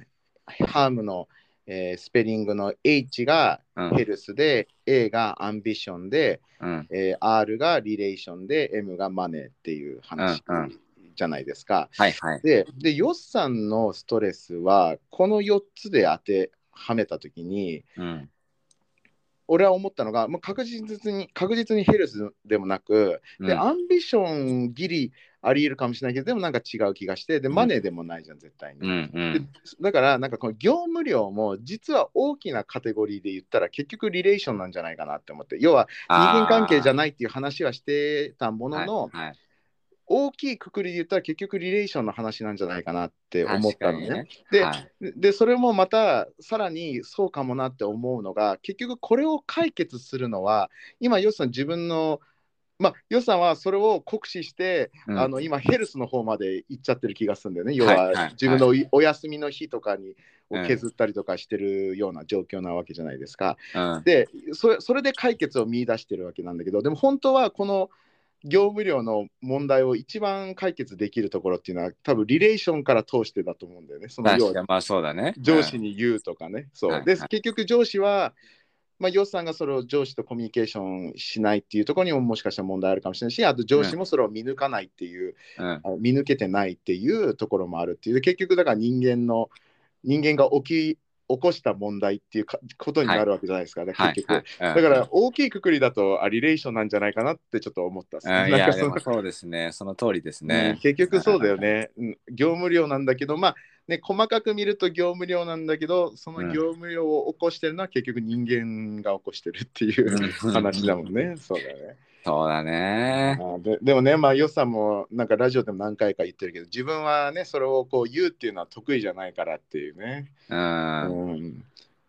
ハームの、えースペリングの H がうんヘルスで、A がアンビションで、うん。えー R がリレーションで M がマネーっていう話うんうんじゃないですか。はいはい。で、でヨッさんのストレスはこの4つで当てはめたときにうん。俺は思ったのが、まあ、確実に確実にヘルスでもなく、うんでアンビションギリありえるかもしれないけどでもなんか違う気がしてでうんマネーでもないじゃん絶対に。うんうでん。だからなんかこの業務量も実は大きなカテゴリーで言ったら結局リレーションなんじゃないかなって思って要は人間関係じゃいないっていう話はしてたものの、はいはい大きいくくりで言ったら結局リレーションの話なんじゃないかなって思ったのね。確かにではいでそれもまたさらにそうかもなって思うのが結局これを解決するのは今ヨシさん自分のまあヨシさんはそれを酷使して、うんあの今ヘルスの方まで行っちゃってる気がするんだよね。要は自分のおお休みの日とかにを削ったりとかしてるような状況なわけじゃないですか。うんでそれそれで解決を見出してるわけなんだけどでも本当はこの業務量の問題を一番解決できるところっていうのは多分リレーションから通してだと思うんだよね。その要はまあそうだね。上司に言うとかね。そうではいはい結局上司は、まあ、ヨウさんがそれを上司とコミュニケーションしないっていうところにももしかしたら問題あるかもしれないしあと上司もそれを見抜かないっていう、うん。見抜けてないっていうところもあるっていうで結局だから人間の人間が起き起こした問題っていうかことになるわけじゃないですか、だからはい結局、はい。だから大きいくくりだとあリレーションなんじゃないかなってちょっと思ったそうですね。その通りですうんね。結局そうだよね、うん業務量なんだけど、まあね、細かく見ると業務量なんだけど、その業務量を起こしてるのは結局人間が起こしてるっていううん話だもんね。そうだよね。そうだね。あででもね、まあ、ヨさんもなんかラジオでも何回か言ってるけど、自分はね、それをこう言うっていうのは得意じゃないからっていうね。うん。うん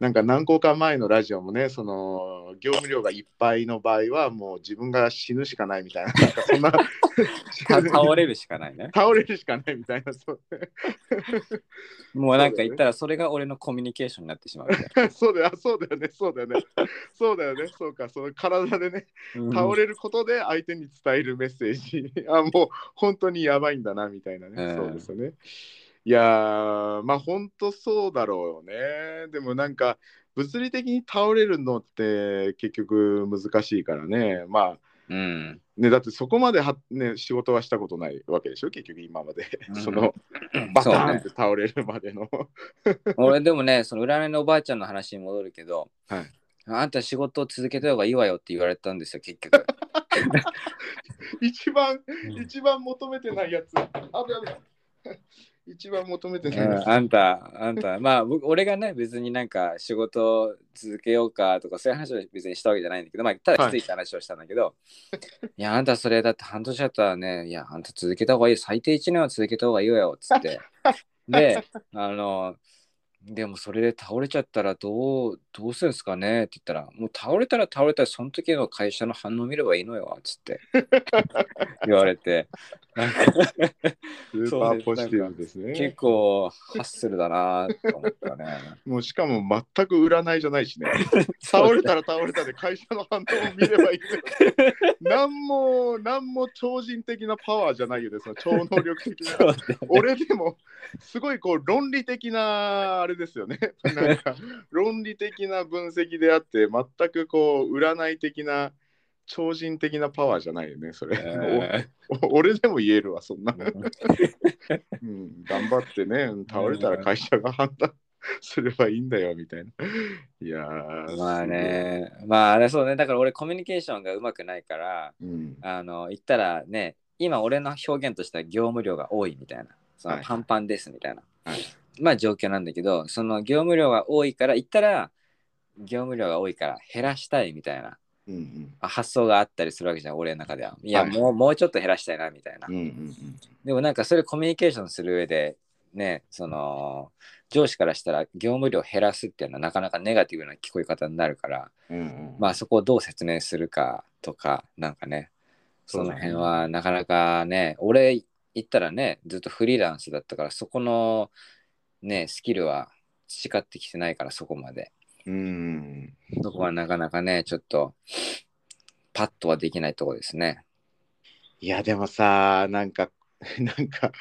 なんか何個か前のラジオもね、その業務量がいっぱいの場合はもう自分が死ぬしかないみたいな、なんかそんなた 倒れるしかないね。倒れるしかないみたいな、そうもうなんか言ったらそれが俺のコミュニケーションになってしまう そうだよ、あそうだよね、そうだよね。そうだよね、そうか、その体でね、な。倒れることで相手に伝えるメッセージ、あ、もう本当にやばいんだな、みたいなね、うんそうですよね。いやー、まあ本当そうだろうね。でもなんか、物理的に倒れるのって結局難しいからね。まあ、うん。ね、だってそこまでは、ね、仕事はしたことないわけでしょ、結局今まで。うんその、バターンって倒れるまでの。俺でもね、その占いのおばあちゃんの話に戻るけど、はいあんた仕事を続けた方がいいわよって言われたんですよ、結局。一番、うん一番求めてないやつ。あ、やべ一番求めてうない。やつ。んあんた、あんた、まあ、僕俺がね、別になんか仕事を続けようかとか、そういう話を別にしたわけじゃないんだけど、まあ、ただきつい話をしたんだけど、い、や、あんたそれだって半年だったらね、いや、あんた続けた方がいいよ、最低1年は続けた方がいいわよ、つって。で、あの、でもそれで倒れちゃったらどう、どうするんですかね？って言ったら、もう倒れたら倒れたら、その時の会社の反応見ればいいのよ、つって。言われて、スーパーポジティブですね。結構ハッスルだなと思ったね。もうしかも全く占いじゃないしね。倒れたら倒れたで会社の反応を見ればいいけど。なんも、なんも超人的なパワーじゃないよね、その超能力的な。ね俺でも、すごいこう論理的なあれですよね。なんか論理的な分析であって、全くこう占い的な超人的なパワーじゃないよね、それ。えお 俺でも言えるわ、そんな。ーうん、頑張ってね、倒れたら会社が判断すればいいんだよみたいな。いやーまあ。ね、まああれそうね、だから俺コミュニケーションがうまくないから、うん、あの言ったらね、今俺の表現としては業務量が多いみたいな、そのはい。パンパンですみたいな、はい。まあ状況なんだけど、その業務量が多いから言ったら、業務量が多いから減らしたいみたいなうんうん。あ発想があったりするわけじゃん、俺の中では。い。や、はいもうもうちょっと減らしたいなみたいな。うんうんでもなんかそれコミュニケーションする上でねその上司からしたら業務量を減らすっていうのはなかなかネガティブな聞こえ方になるからうんうん。まあそこをどう説明するかとかなんかねその辺はなかなかね俺言ったらねずっとフリーランスだったからそこのねスキルは培ってきてないからそこまでうんそこはなかなかねちょっとパッとはできないところですね。いやでもさなんか なんか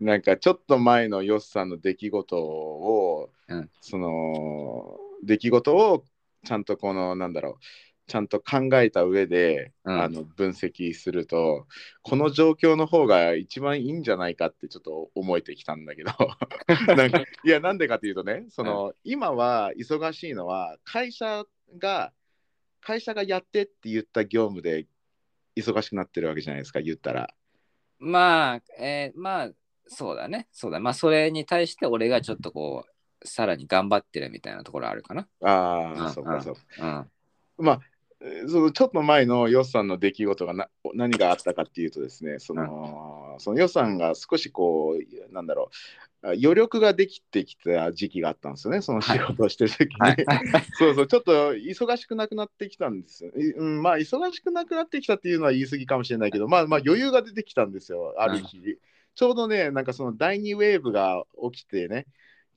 なんかちょっと前のヨッさんの出来事を、うんその出来事をちゃんとこのなんだろうちゃんと考えた上で、うんあの分析するとこの状況の方が一番いいんじゃないかってちょっと思えてきたんだけど なんかいやなんでかっていうとねその、今は忙しいのは会社が会社がやってって言った業務で忙しくなってるわけじゃないですか言ったら。まあ、えーまあ、そうだね。そうだ。まあ、それに対して俺がちょっとこう、さらに頑張ってるみたいなところあるかな。ああ、うんそうかそうか。うん。まあ、えーそのちょっと前のヨッさんの出来事がな何があったかっていうとですね、その、そのヨッさんが少しこう、なんだろう、あ余力ができてきた時期があったんですよね、その仕事をしてる時に。はい。そうそう、ちょっと忙しくなくなってきたんですうん、まあ、忙しくなくなってきたっていうのは言い過ぎかもしれないけど、まあ、まあ、余裕が出てきたんですよ、ある日。ちょうどね、なんかその第2ウェーブが起きてね、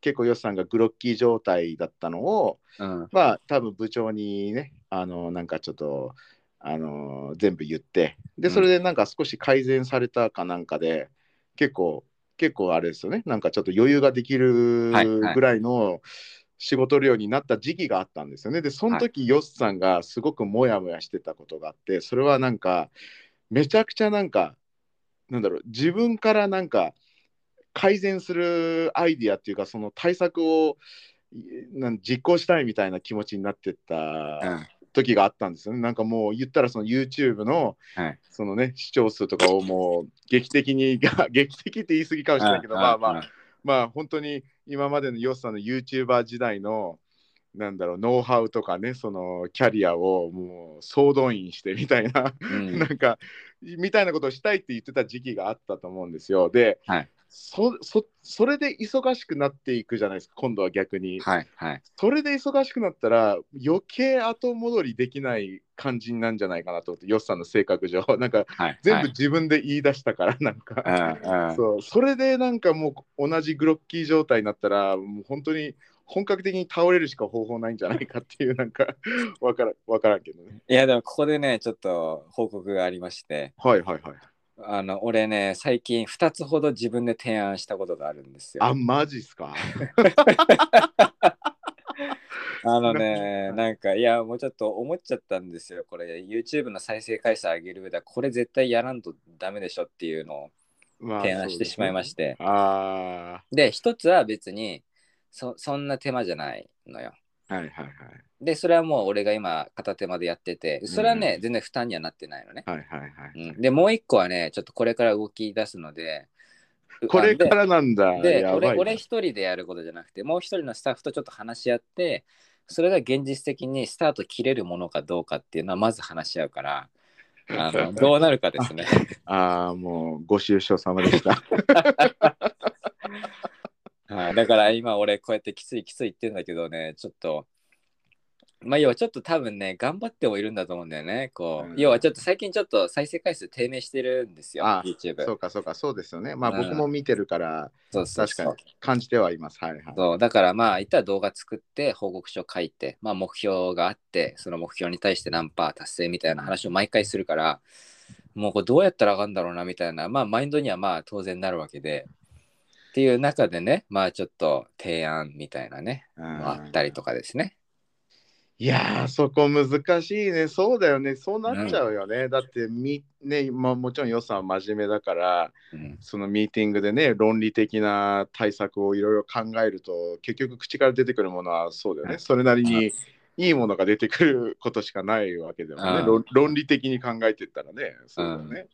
結構ヨッさんがグロッキー状態だったのを、うん。まあ、多分部長にね、あの、なんかちょっと、あの、全部言って、で、それでなんか少し改善されたかなんかで、結構、結構あれですよね、なんかちょっと余裕ができるぐらいの仕事量になった時期があったんですよね。で、その時、ヨッさんがすごくモヤモヤしてたことがあって、それはなんか、めちゃくちゃなんか、なんだろう、自分からなんか、改善するアイディアっていうか、その対策をいなん実行したいみたいな気持ちになってった時があったんですよね。なんかもう言ったらその YouTube のはい。そのね視聴数とかをもう劇的に 劇的って言い過ぎかもしれないけど、まあまあまあ本当に今までのヨッさんの YouTuber 時代のなんだろうノウハウとかねそのキャリアをもう総動員してみたいなうん。なんかみたいなことをしたいって言ってた時期があったと思うんですよ。で、はいそそそれで忙しくなっていくじゃないですか今度は逆に。はい。はい。それで忙しくなったら余計後戻りできない感じになんじゃないかなと思ってヨッさんの性格上 なんかはい。全部自分で言い出したからなんか、はい。そうそれでなんかもう同じグロッキー状態になったらもう本当に本格的に倒れるしか方法ないんじゃないかっていうなんかわからわからんけどね。いや、でもここでね、ちょっと報告がありまして、はいはいはい。あの、俺ね、最近2つほど自分で提案したことがあるんですよ。あマジっすか？あのね、なんか、いや、もうちょっと思っちゃったんですよ。これ、YouTube の再生回数上げる上では、これ絶対やらんとダメでしょっていうのをまあ提案してしまいまして。あで、一つは別にそ、そんな手間じゃないのよ。あはいはいはいで、それはもう俺が今、片手間でやってて、それはね、うん全然負担にはなってないのね。はいはいはい。うん、で、もう一個はね、ちょっとこれから動き出すので、これかあらなんだ。ででやばいな俺俺一人でやることじゃなくてもう一人のスタッフとちょっと話し合ってそれが現実的にスタート切れるものかどうかっていうのはまず話し合うからあの どうなるかですね。ああ、もうご愁傷様でした。はい、だから今俺こうやってきついきつい言ってんだけどねちょっと。まあ要はちょっと多分ね頑張ってもいるんだと思うんだよねこう、うん。要はちょっと最近ちょっと再生回数低迷してるんですよあ YouTube そうかそうかそうですよね。まあうん。僕も見てるからそうそう確かに感じてはいます。はいはい。そう。だからまあいったら動画作って報告書書いて、まあ、目標があってその目標に対して何パー達成みたいな話を毎回するからもうこれどうやったら上がるんだろうなみたいなまあマインドにはまあ当然なるわけでっていう中でねまあちょっと提案みたいなねうん。あったりとかですね。いやーそこ難しいね。そうだよね。そうなっちゃうよね、だってみねまあもちろん予算は真面目だからうん。そのミーティングでね論理的な対策をいろいろ考えると結局口から出てくるものはそうだよね、うん。それなりにいいものが出てくることしかないわけだもんね、うん。論論理的に考えてったらねそうだよね、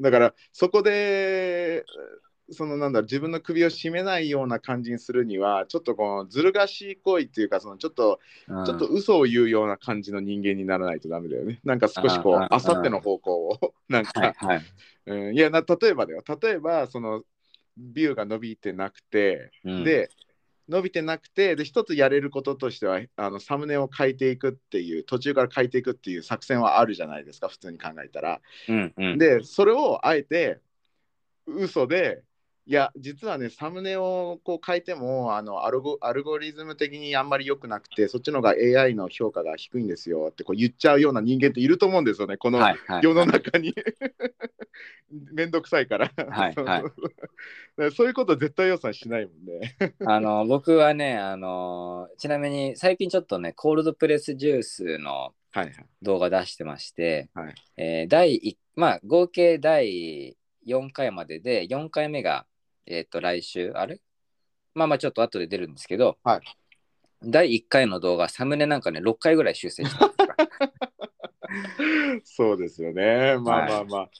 だからそこでそのなんだ自分の首を絞めないような感じにするにはちょっとこのずる賢い行為っていうかそのちょっとうん。ちょっと嘘を言うような感じの人間にならないとダメだよね。なんか少しこうあ、さっての方向を、なんか、はいはい。うん、いやな、例えばだよ。例えば、その、ビューが伸びてなくて、うん。で、伸びてなくて、で、一つやれることとしては、あのサムネを変えていくっていう、途中から変えていくっていう作戦はあるじゃないですか、普通に考えたら。うんうん。で、それをあえて、嘘で、いや、実はね、サムネをこう変えてもあのアルゴ、アルゴリズム的にあんまり良くなくて、そっちの方が AI の評価が低いんですよってこう言っちゃうような人間っていると思うんですよね、この世の中に。めんどくさいから。はいそうはいういうこと絶対予算しないもんね。あの僕はねあのちなみに最近ちょっとねコールドプレスジュースの。動画出してまして、はいえー第一まあ合計第4回までで4回目が、えっと来週あれ？まあまあちょっと後で出るんですけど、はい第1回の動画サムネなんかね6回ぐらい修正したんですから そうですよね。まあまあまあ。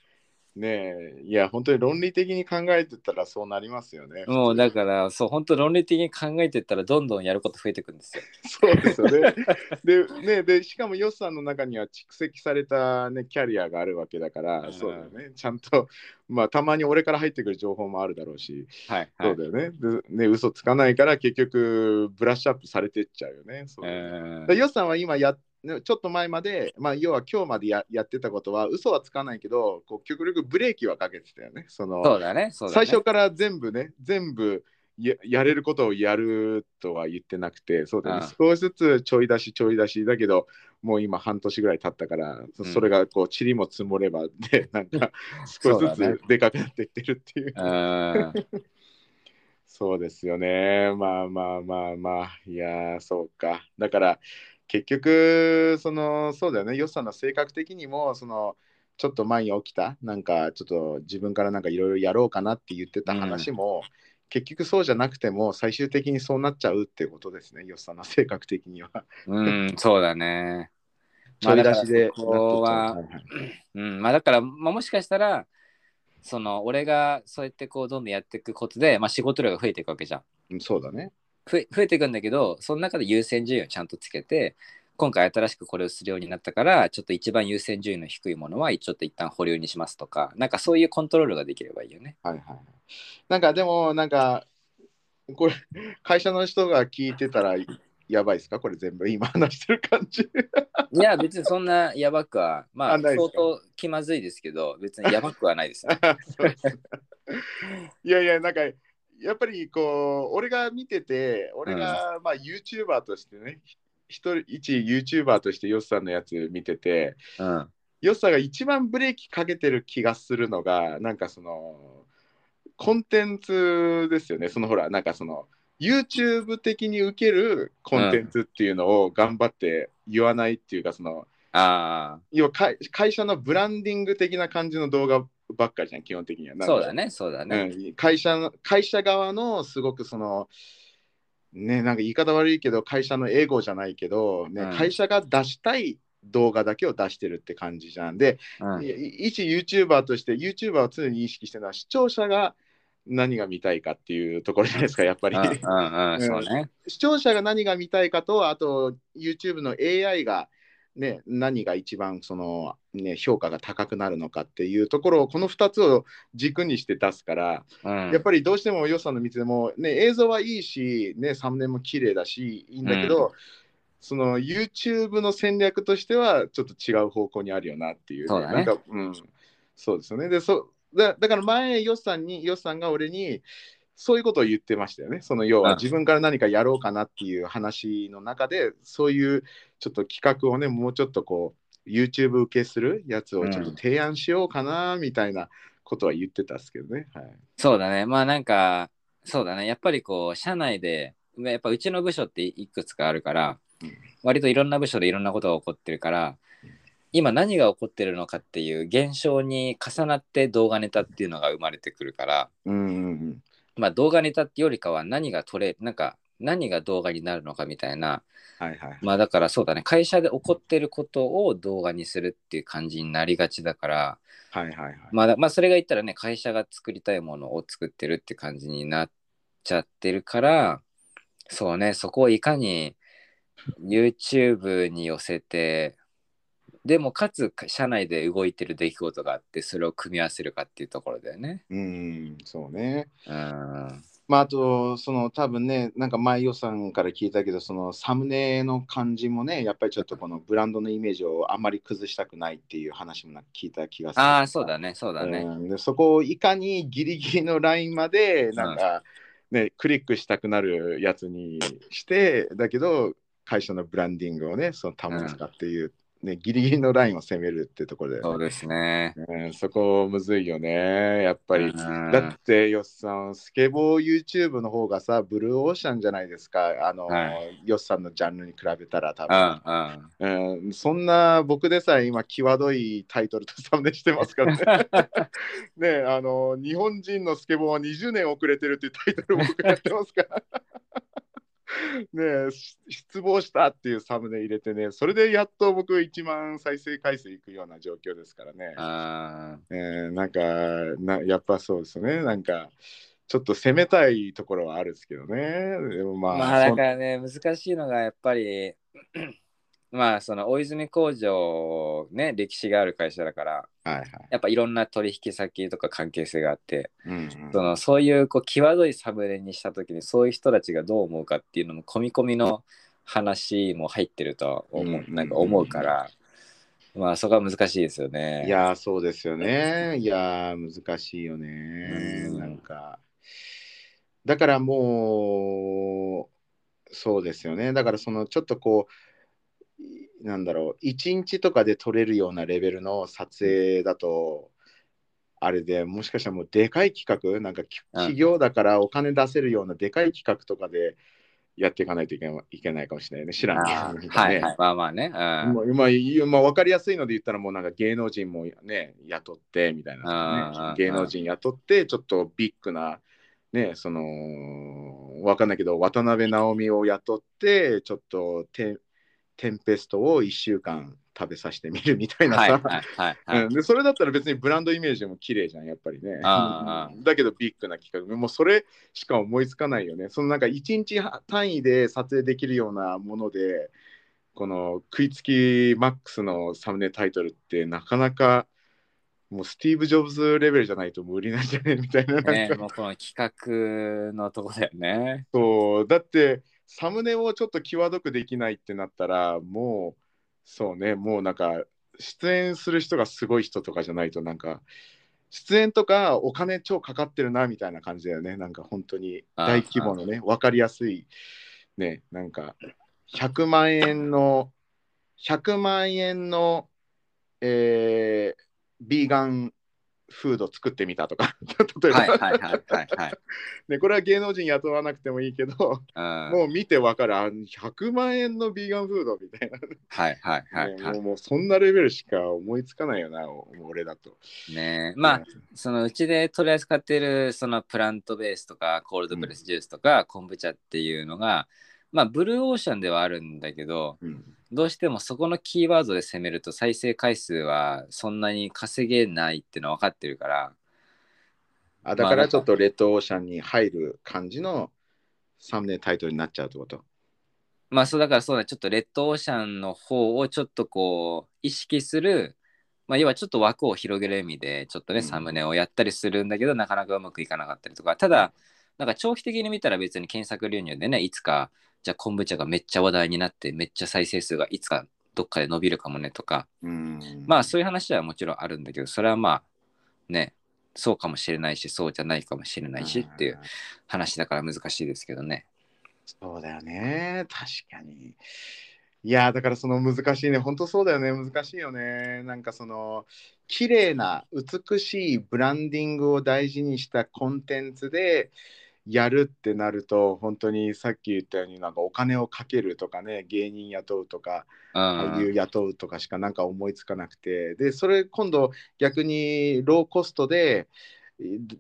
ねえ、いや、本当に論理的に考えてたらそうなりますよね。もうだからそう本当論理的に考えてったらどんどんやること増えていくんですよ。そうですよね。で、ね、で、しかも予算の中には蓄積された、ね、キャリアがあるわけだから、うんそうだよね。ちゃんと、まあ、たまに俺から入ってくる情報もあるだろうし、はいはいそうだよね。で、ね、嘘つかないから、結局、ブラッシュアップされてっちゃうよね。そうだよねうんは今やねちょっと前まで、まあ、要は今日までややってたことは嘘はつかないけどこう極力ブレーキはかけてたよね。そのそうだねそうだね最初から全部ね全部ややれることをやるとは言ってなくてそうだよね、うん少しずつちょい出しちょい出しだけどもう今半年ぐらい経ったからそうんそれがこう塵も積もればで なんか少しずつでかくなっていってるっていう。うん そうですよね。まあまあまあまあ。いやー、そうか。だから、結局、その、そうだよね。ヨッさんの性格的にも、その、ちょっと前に起きた、なんか、ちょっと自分からなんかいろいろやろうかなって言ってた話も、結局そうじゃなくても、最終的にそうなっちゃうっていうことですね。ヨッさんの性格的には。うん、そうだね。ちょい出しで。まあうん、まあだから、まあ、もしかしたら、その俺がそうやってこうどんどんやっていくことで、まあ、仕事量が増えていくわけじゃん。うんそうだね。増え増えていくんだけど、その中で優先順位をちゃんとつけて、今回新しくこれをするようになったから、ちょっと一番優先順位の低いものはちょっと一旦保留にしますとか、なんかそういうコントロールができればいいよね。はいはいはい。なんかでも、なんか、これ、会社の人が聞いてたらやばいですか？これ全部今話してる感じ。いや、別にそんなやばくは、まあ相当気まずいですけど、別にやばくはないですね。いやいや、なんか、やっぱりこう、俺が見てて、俺が、まあ YouTuber としてね、一人、一 YouTuber としてヨッさんのやつ見てて、うん。ヨッさんが一番ブレーキかけてる気がするのが、なんかその、コンテンツですよね。そのほら、なんかその、YouTube 的に受けるコンテンツっていうのを頑張って言わないっていうか、その、あ要は会会社のブランディング的な感じの動画ばっかりじゃん、基本的には。そうだね、そうだね。うん、会社の会社側のすごくそのねなんか言い方悪いけど会社のエゴじゃないけど、ねうん会社が出したい動画だけを出してるって感じじゃんで、うんい一 YouTuber として YouTuber を常に意識してるのは視聴者が何が見たいかっていうところじゃないですかやっぱり。視聴者が何が見たいかとあと YouTube の AI がね、何が一番その、ね、評価が高くなるのかっていうところをこの2つを軸にして出すから、うん。やっぱりどうしても予算の見ても、ね、映像はいいし、ね、サムネも綺麗だしいいんだけど、その YouTube の戦略としてはちょっと違う方向にあるよなっていう、そうだね。なんか、うん、そうですよね。で、そだだから前、ヨッさんに、ヨッさんが俺に、そういうことを言ってましたよね。その要うん。は自分から何かやろうかなっていう話の中で、そういうちょっと企画をね、もうちょっとこう、YouTube 受けするやつをちょっと提案しようかなみたいなことは言ってたんですけどね。はい。そうだね。まあなんか、そうだね。やっぱりこう、社内で、やっぱうちの部署っていくつかあるから、うん割といろんな部署でいろんなことが起こってるから、今何が起こってるのかっていう現象に重なって動画ネタっていうのが生まれてくるから、うんうんうん。まあ動画ネタってよりかは何が撮れ、なんか何が動画になるのかみたいな、はいはい。まあだからそうだね、会社で起こってることを動画にするっていう感じになりがちだから、はいはいはい。まあだ、まあそれが言ったらね、会社が作りたいものを作ってるって感じになっちゃってるから、そうね、そこをいかに YouTube に寄せて、でもかつ社内で動いてる出来事があって、それを組み合わせるかっていうところだよね。うん、そうね。うん。まあ、あと、その多分ね、なんか前予算から聞いたけど、そのサムネの感じもね、やっぱりちょっとこのブランドのイメージをあんまり崩したくないっていう話もなんか聞いた気がする。ああ、そうだね、そうだね。うんでそこをいかにギリギリのラインまで、なんか、ね、クリックしたくなるやつにして、だけど、会社のブランディングをね、その保つかっていう、ね、ギリギリのラインを攻めるってところで、そうですね。うんそこむずいよね、やっぱり。うんだって、よっさん、スケボー YouTube の方がさ、ブルーオーシャンじゃないですか、あの、はよっさんのジャンルに比べたら多うん分、うん。うん。そんな僕でさえ今、際どいタイトルとサムネしてますからね。ねあの、日本人のスケボーは20年遅れてるっていうタイトル僕やってますから。ねし失望したっていうサムネ入れてね、それでやっと僕1万再生回数いくような状況ですからね。あえーなんかな、やっぱそうですね、なんか、ちょっと攻めたいところはあるんですけどね。でもまあ、まあだそからね難しいのがやっぱりまあその大泉工場ね歴史がある会社だからはいはい。やっぱいろんな取引先とか関係性があってうんうんそのそういうこう際どいサムネにした時にそういう人たちがどう思うかっていうのも込み込みの話も入ってるとは思ううんなんか思うからまあそこは難しいですよね。いやー、そうですよね。いやー、難しいよね。うんなんか、だからもう、そうですよね。だから、そのちょっとこう、いなんだろう、1日とかで撮れるようなレベルの撮影だと、あれでもしかしたらもうでかい企画、なんかき企業だからお金出せるようなでかい企画とかでやっていかないといけないけないかもしれないね。知らんけどね。はいはい。まあまあね。うん。もう今、今まあ、分かりやすいので言ったら、もうなんか芸能人もね、雇ってみたいな、ね。芸能人雇って、ちょっとビッグな、ね、その、分かんないけど、渡辺直美を雇って、ちょっとテテンペストを1週間食べさせてみるみたいなさ、はいはいはいはい。うん、でそれだったら別にブランドイメージも綺麗じゃん、やっぱりね。あだけどビッグな企画、もうそれしか思いつかないよね。そのなんか1日単位で撮影できるようなもので、この食いつきマックスのサムネタイトルってなかなかもうスティーブ・ジョブズレベルじゃないと無理なんじゃねみたいな。ね、もうこの企画のとこだよね。そうだってサムネをちょっと際どくできないってなったらもうそうねもうなんか出演する人がすごい人とかじゃないとなんか出演とかお金超かかってるなみたいな感じだよね。なんか本当に大規模のね分かりやすいねなんか100万円の100万円のえー、ビーガンフード作ってみたとか。例えば、はいはいはいはいはい。ね、これは芸能人雇わなくてもいいけど、うん、もう見てわかる、あ100万円のビーガンフードみたいな、はいはいはいはもうもうそんなレベルしか思いつかないよな、お俺だと。い。ねまあ、そのうちで取り扱っているそのプラントベースとかコールドプレスジュースとか昆布茶っていうのが、まあブルーオーシャンではあるんだけどうん、どうしてもそこのキーワードで攻めると再生回数はそんなに稼げないってのは分かってるから。あだからちょっとレッドオーシャンに入る感じのサムネタイトルになっちゃうってこと？まあそうだからそうだちょっとレッドオーシャンの方をちょっとこう意識する。まあ要はちょっと枠を広げる意味でちょっとね、うん。サムネをやったりするんだけどなかなかうまくいかなかったりとか。ただなんか長期的に見たら別に検索流入でねいつかじゃあ昆布茶がめっちゃ話題になってめっちゃ再生数がいつかどっかで伸びるかもねとかうんまあそういう話はもちろんあるんだけどそれはまあねそうかもしれないしそうじゃないかもしれないしっていう話だから難しいですけどね。そうだよね。確かに。いや、だからその難しいね。本当そうだよね。難しいよね。なんかその、綺麗な、美しいブランディングを大事にしたコンテンツでやるってなると、本当にさっき言ったように、なんかお金をかけるとかね、芸人雇うとか、うん俳優雇うとかしかなんか思いつかなくて、で、それ今度逆にローコストで、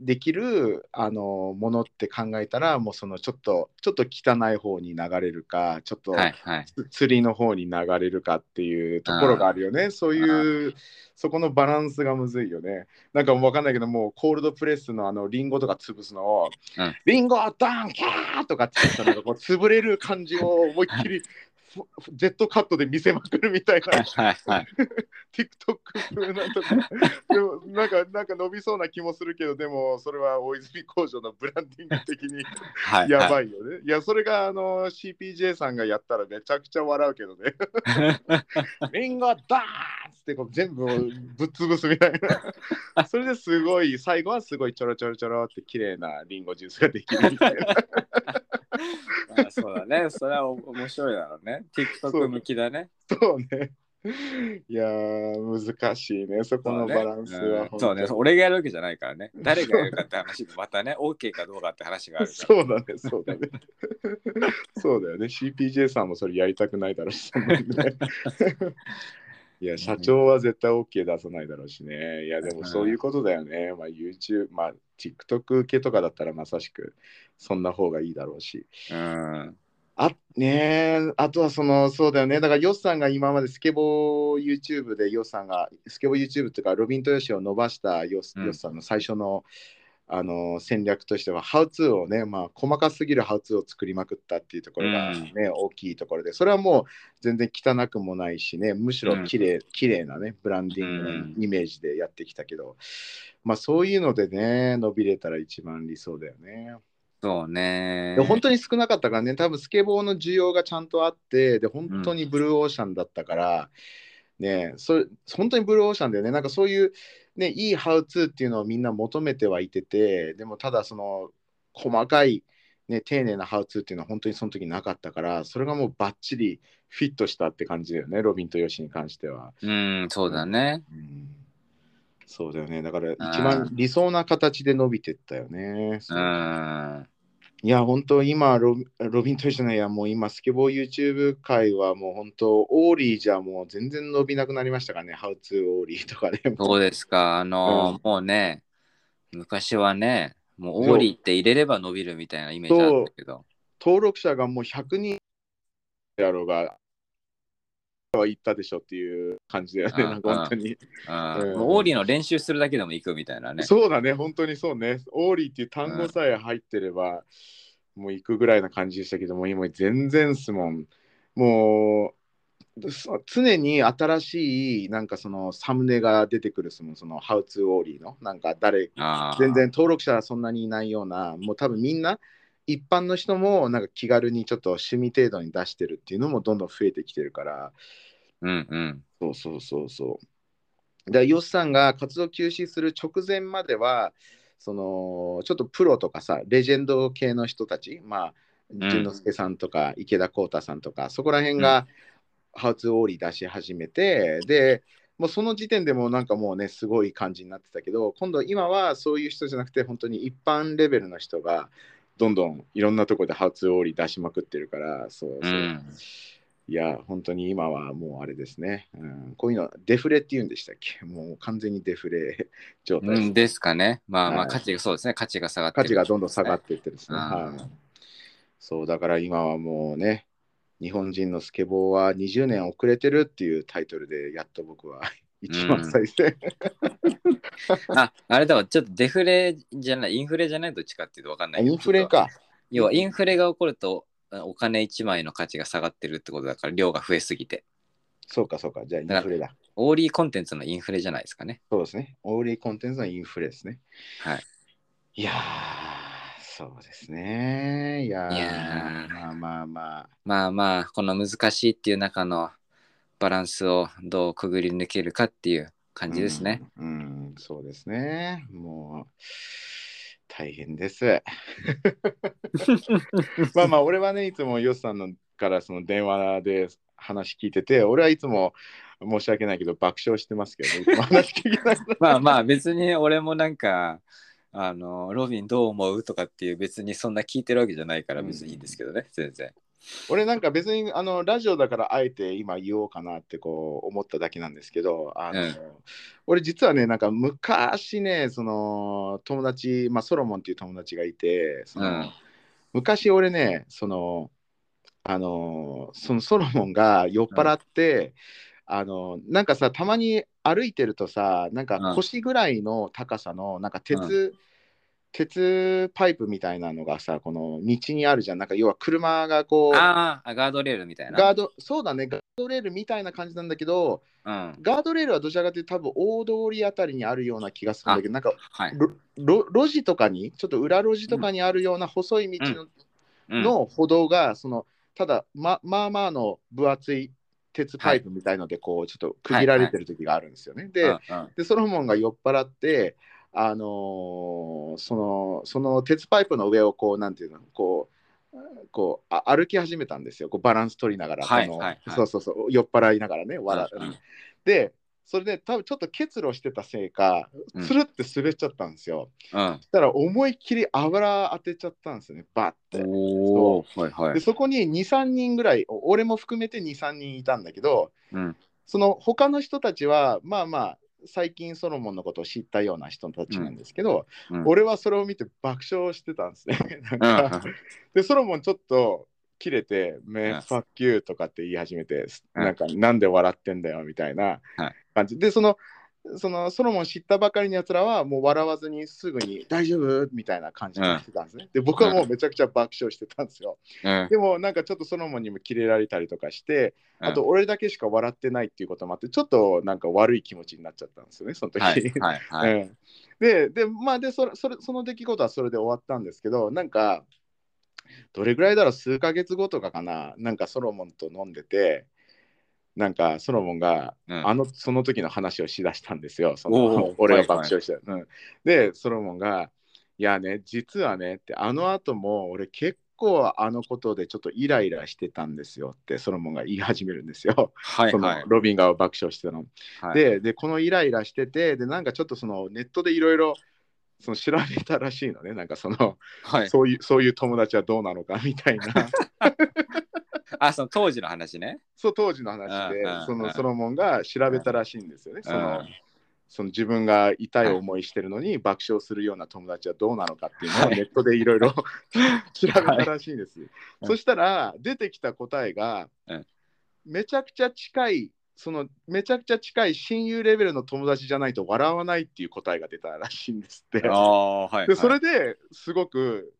できるあのものって考えたらもうそのちょっとちょっと汚い方に流れるかちょっとはいはい。つ釣りの方に流れるかっていうところがあるよね。そういうそこのバランスがむずいよね。なんかもう分かんないけどもうコールドプレスのあのリンゴとか潰すのを、うん。リンゴダンキャーとかって言ったらなんかこう潰れる感じを思いっきりフジェットカットで見せまくるみたいなはいはい。TikTok 風なとかでもなんかなんか伸びそうな気もするけどでもそれは大泉工場のブランディング的にはいやばい。いよね。いやそれがあの CPJ さんがやったらめちゃくちゃ笑うけどね。リンゴダーンってこう全部をぶっ潰すみたいな。それですごい最後はすごいちょろちょろちょろって綺麗なリンゴジュースができるみたいな。あそうだね。それはお面白いだろうね。TikTok 向きだね。そうね。いやー難しいねそこのバランスはうんそうね。俺がやるわけじゃないからね。誰がやるかって話でまたね、OK かどうかって話があるから。そうだね、そうだね。そうだよね。CPJ さんもそれやりたくないだろうし、いや、社長は絶対 OK 出さないだろうしね。いや、でもそういうことだよね。まあ、YouTube、まあ、TikTok 系とかだったらまさしくそんな方がいいだろうし。うん。あねえあとはそのそうだよねだからヨッさんが今までスケボー YouTube でヨッさんがスケボー YouTube っていうかロビン・トヨシを伸ばしたヨッさんの最初のあの戦略としてはハウツーをねまあ細かすぎるハウツーを作りまくったっていうところがね、大きいところでそれはもう全然汚くもないしねむしろ綺麗、綺麗なねブランディングのイメージでやってきたけど、まあそういうのでね伸びれたら一番理想だよね。そうね。で。本当に少なかったからね、多分スケボーの需要がちゃんとあって、で本当にブルーオーシャンだったから、ねそれ、本当にブルーオーシャンだよね、なんかそういう、ね、いいハウツーっていうのをみんな求めてはいてて、でもただその細かい、ね、丁寧なハウツーっていうのは本当にその時なかったから、それがもうバッチリフィットしたって感じだよね、ロビンとヨシに関しては。うん、そうだね。うんそうだよね。だから一番理想な形で伸びてったよね。うん。いや、本当、今ロ、ロビンと一緒のいや、もう今、スケボー YouTube 界はもう本当、オーリーじゃもう全然伸びなくなりましたからね、ハウツーオーリーとかね。そうですか。あの、うんもうね、昔はね、もうオーリーって入れれば伸びるみたいなイメージあったけど。登録者がもう100人やろうが、は行ったでしょっていう感じだよね、うんなんか本当に。オーリーの練習するだけでも行くみたいなね。そうだね、本当にそうね。オーリーっていう単語さえ入ってれば、もう行くぐらいな感じでしたけども、今全然すもん。もう、そ常に新しいなんかそのサムネが出てくるそのその How to オーリーのなんか誰全然登録者はそんなにいないようなもう多分みんな一般の人もなんか気軽にちょっと趣味程度に出してるっていうのもどんどん増えてきてるからうんうん。そうそうそうそう。で、ヨスさんが活動休止する直前までは、そのちょっとプロとかさ、レジェンド系の人たち、まあ、ん淳之介さんとか、池田浩太さんとか、そこら辺が、ハウツーオーリー出し始めて、で、もうその時点でもうなんかもうね、すごい感じになってたけど、今度今はそういう人じゃなくて、本当に一般レベルの人が、どんどんいろんなところでハウツーオーリー出しまくってるから、そうそう。うんいや、本当に今はもうあれですね。うん、こういうの、デフレって言うんでしたっけ？もう完全にデフレ 状態です、うん、ですかね。まあまあ、はい価値がそうですね。価値が下がって価る値がどんどん下がっていってですね。うんはい、そう、だから今はもうね、日本人のスケボーは20年遅れてるっていうタイトルで、やっと僕は一番再生。あ、あれだわ、ちょっとデフレじゃない、インフレじゃないどっちかっていうと分かんない。インフレか。要はインフレが起こると、お金1枚の価値が下がってるってことだから、量が増えすぎて。そうか、そうか。じゃあインフレだ。オーリーコンテンツのインフレじゃないですかね。そうですね。オーリーコンテンツのインフレですね。はい。いやー、そうですね。いやまあまあまあ。まあまあこの難しいっていう中のバランスをどうくぐり抜けるかっていう感じですね。うん。うんそうですね。もう、大変です。まあまあ、俺はね、いつもヨスさんのからその電話で話聞いてて、俺はいつも申し訳ないけど爆笑してますけど、いつも話聞きながらまあまあ別に俺もなんかあのロビンどう思うとかっていう別にそんな聞いてるわけじゃないから別にいいんですけどね、全然。俺なんか別にあのラジオだからあえて今言おうかなってこう思っただけなんですけどあの、うん。俺実はねなんか昔ねその友達、まあ、ソロモンっていう友達がいてその、うん。昔俺ねそのあのそのソロモンが酔っ払って、あのなんかさたまに歩いてるとさなんかうん。腰ぐらいの高さのなんか鉄、鉄パイプみたいなのがさこの道にあるじゃんなんか要は車がこうあーあガードレールみたいな。ガードそうだねガードレールみたいな感じなんだけどうん、ガードレールはどちらかというと多分大通りあたりにあるような気がするんだけどなんかはい。路地とかにちょっと裏路地とかにあるような細い道の,、うん、の歩道がそのただままあまあの分厚い鉄パイプみたいのでこうちょっと区切られてる時があるんですよね。で,、うんうんでソロモンが酔っ払ってあのーそのその鉄パイプの上をこうなんていうのこうこうあ歩き始めたんですよ。こうバランス取りながら、そのはいはいはい。そうそうそう酔っ払いながらね笑でそれで多分ちょっと結露してたせいかうん。つるって滑っちゃったんですよ、うん。そしたら思いっきり油当てちゃったんですよねバッて。おおはいはい。でそこに23人ぐらいお俺も含めて23人いたんだけどうん。その他の人たちはまあまあ最近ソロモンのことを知ったような人たちなんですけど、うん。俺はそれを見て爆笑してたんですね。なんか。でソロモンちょっと切れて「メうん。ンファッキュー」とかって言い始めて、うん。なんか「なんで笑ってんだよ」みたいなはい。感じ。でそのそのソロモン知ったばかりのやつらはもう笑わずにすぐに「大丈夫?」みたいな感じで言ってたんですね。で僕はもうめちゃくちゃ爆笑してたんですよ。うんでもなんかちょっとソロモンにもキレられたりとかして、うんあと俺だけしか笑ってないっていうこともあってちょっとなんか悪い気持ちになっちゃったんですよねその時。はいはいはい。うん、ででまあでそれそれその出来事はそれで終わったんですけどなんかどれぐらいだろう？数ヶ月後とかかな？なんかソロモンと飲んでてなんかソロモンが、うんあのその時の話をしだしたんですよそおのー 俺が爆笑して、うん、でソロモンが「いやね実はね」ってあの後も俺結構あのことでちょっとイライラしてたんですよってソロモンが言い始めるんですよ。そのはいはい。ロビンが爆笑してたの。はい、ででこのイライラしててでなんかちょっとそのネットでいろいろその調べたらしいのねなんかその、はい。そういうそういう友達はどうなのかみたいな あ、その当時の話ね。そう当時の話でそのソロモンが調べたらしいんですよね。そのうんその自分が痛い思いしてるのに爆笑するような友達はどうなのかっていうのをはいネットでいろいろ 調べたらしいんです。うんそしたら出てきた答えがうんめちゃくちゃ近いそのめちゃくちゃ近い親友レベルの友達じゃないと笑わないっていう答えが出たらしいんですって。ああ、はい、はい。でそれですごくき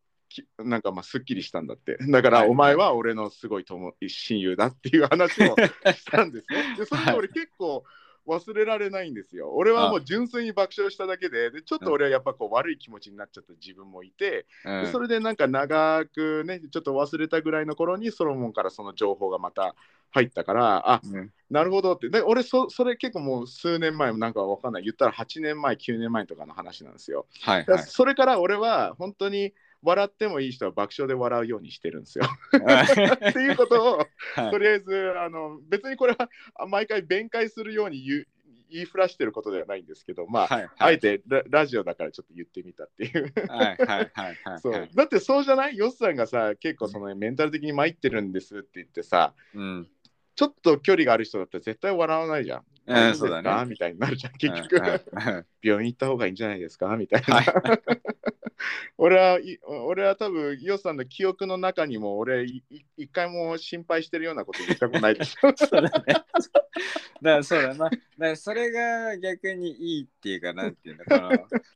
なんかまあすっきりしたんだって。だから、はい。お前は俺のすごい友親友だっていう話を したんですね。でそれで俺結構忘れられないんですよ。俺はもう純粋に爆笑しただけででちょっと俺はやっぱこう悪い気持ちになっちゃった自分もいて、うん。でそれでなんか長くねちょっと忘れたぐらいの頃にソロモンからその情報がまた入ったからあうん。なるほどって。で俺そそれ結構もう数年前もなんかわかんない。言ったら8年前9年前とかの話なんですよ。はいはい。それから俺は本当に笑ってもいい人は爆笑で笑うようにしてるんですよ。っていうことをはいとりあえずあの別にこれはあ毎回弁解するように言う言いふらしてることではないんですけどまあ、はいはいあえてララジオだからちょっと言ってみたっていう。はいはいはいはい。そうだってそうじゃない？ヨッさんがさ結構そのメンタル的に参ってるんですって言ってさうん。ちょっと距離がある人だったら絶対笑わないじゃん。うんそうだねかみたいになるじゃん結局。病院行った方がいいんじゃないですか？みたいな。は い俺はい俺は多分ヨスさんの記憶の中にも俺一回も心配してるようなこと言ったことないでしょ。そうだね。だからそうだな。だからそれが逆にいいっていうかなんていうのかな。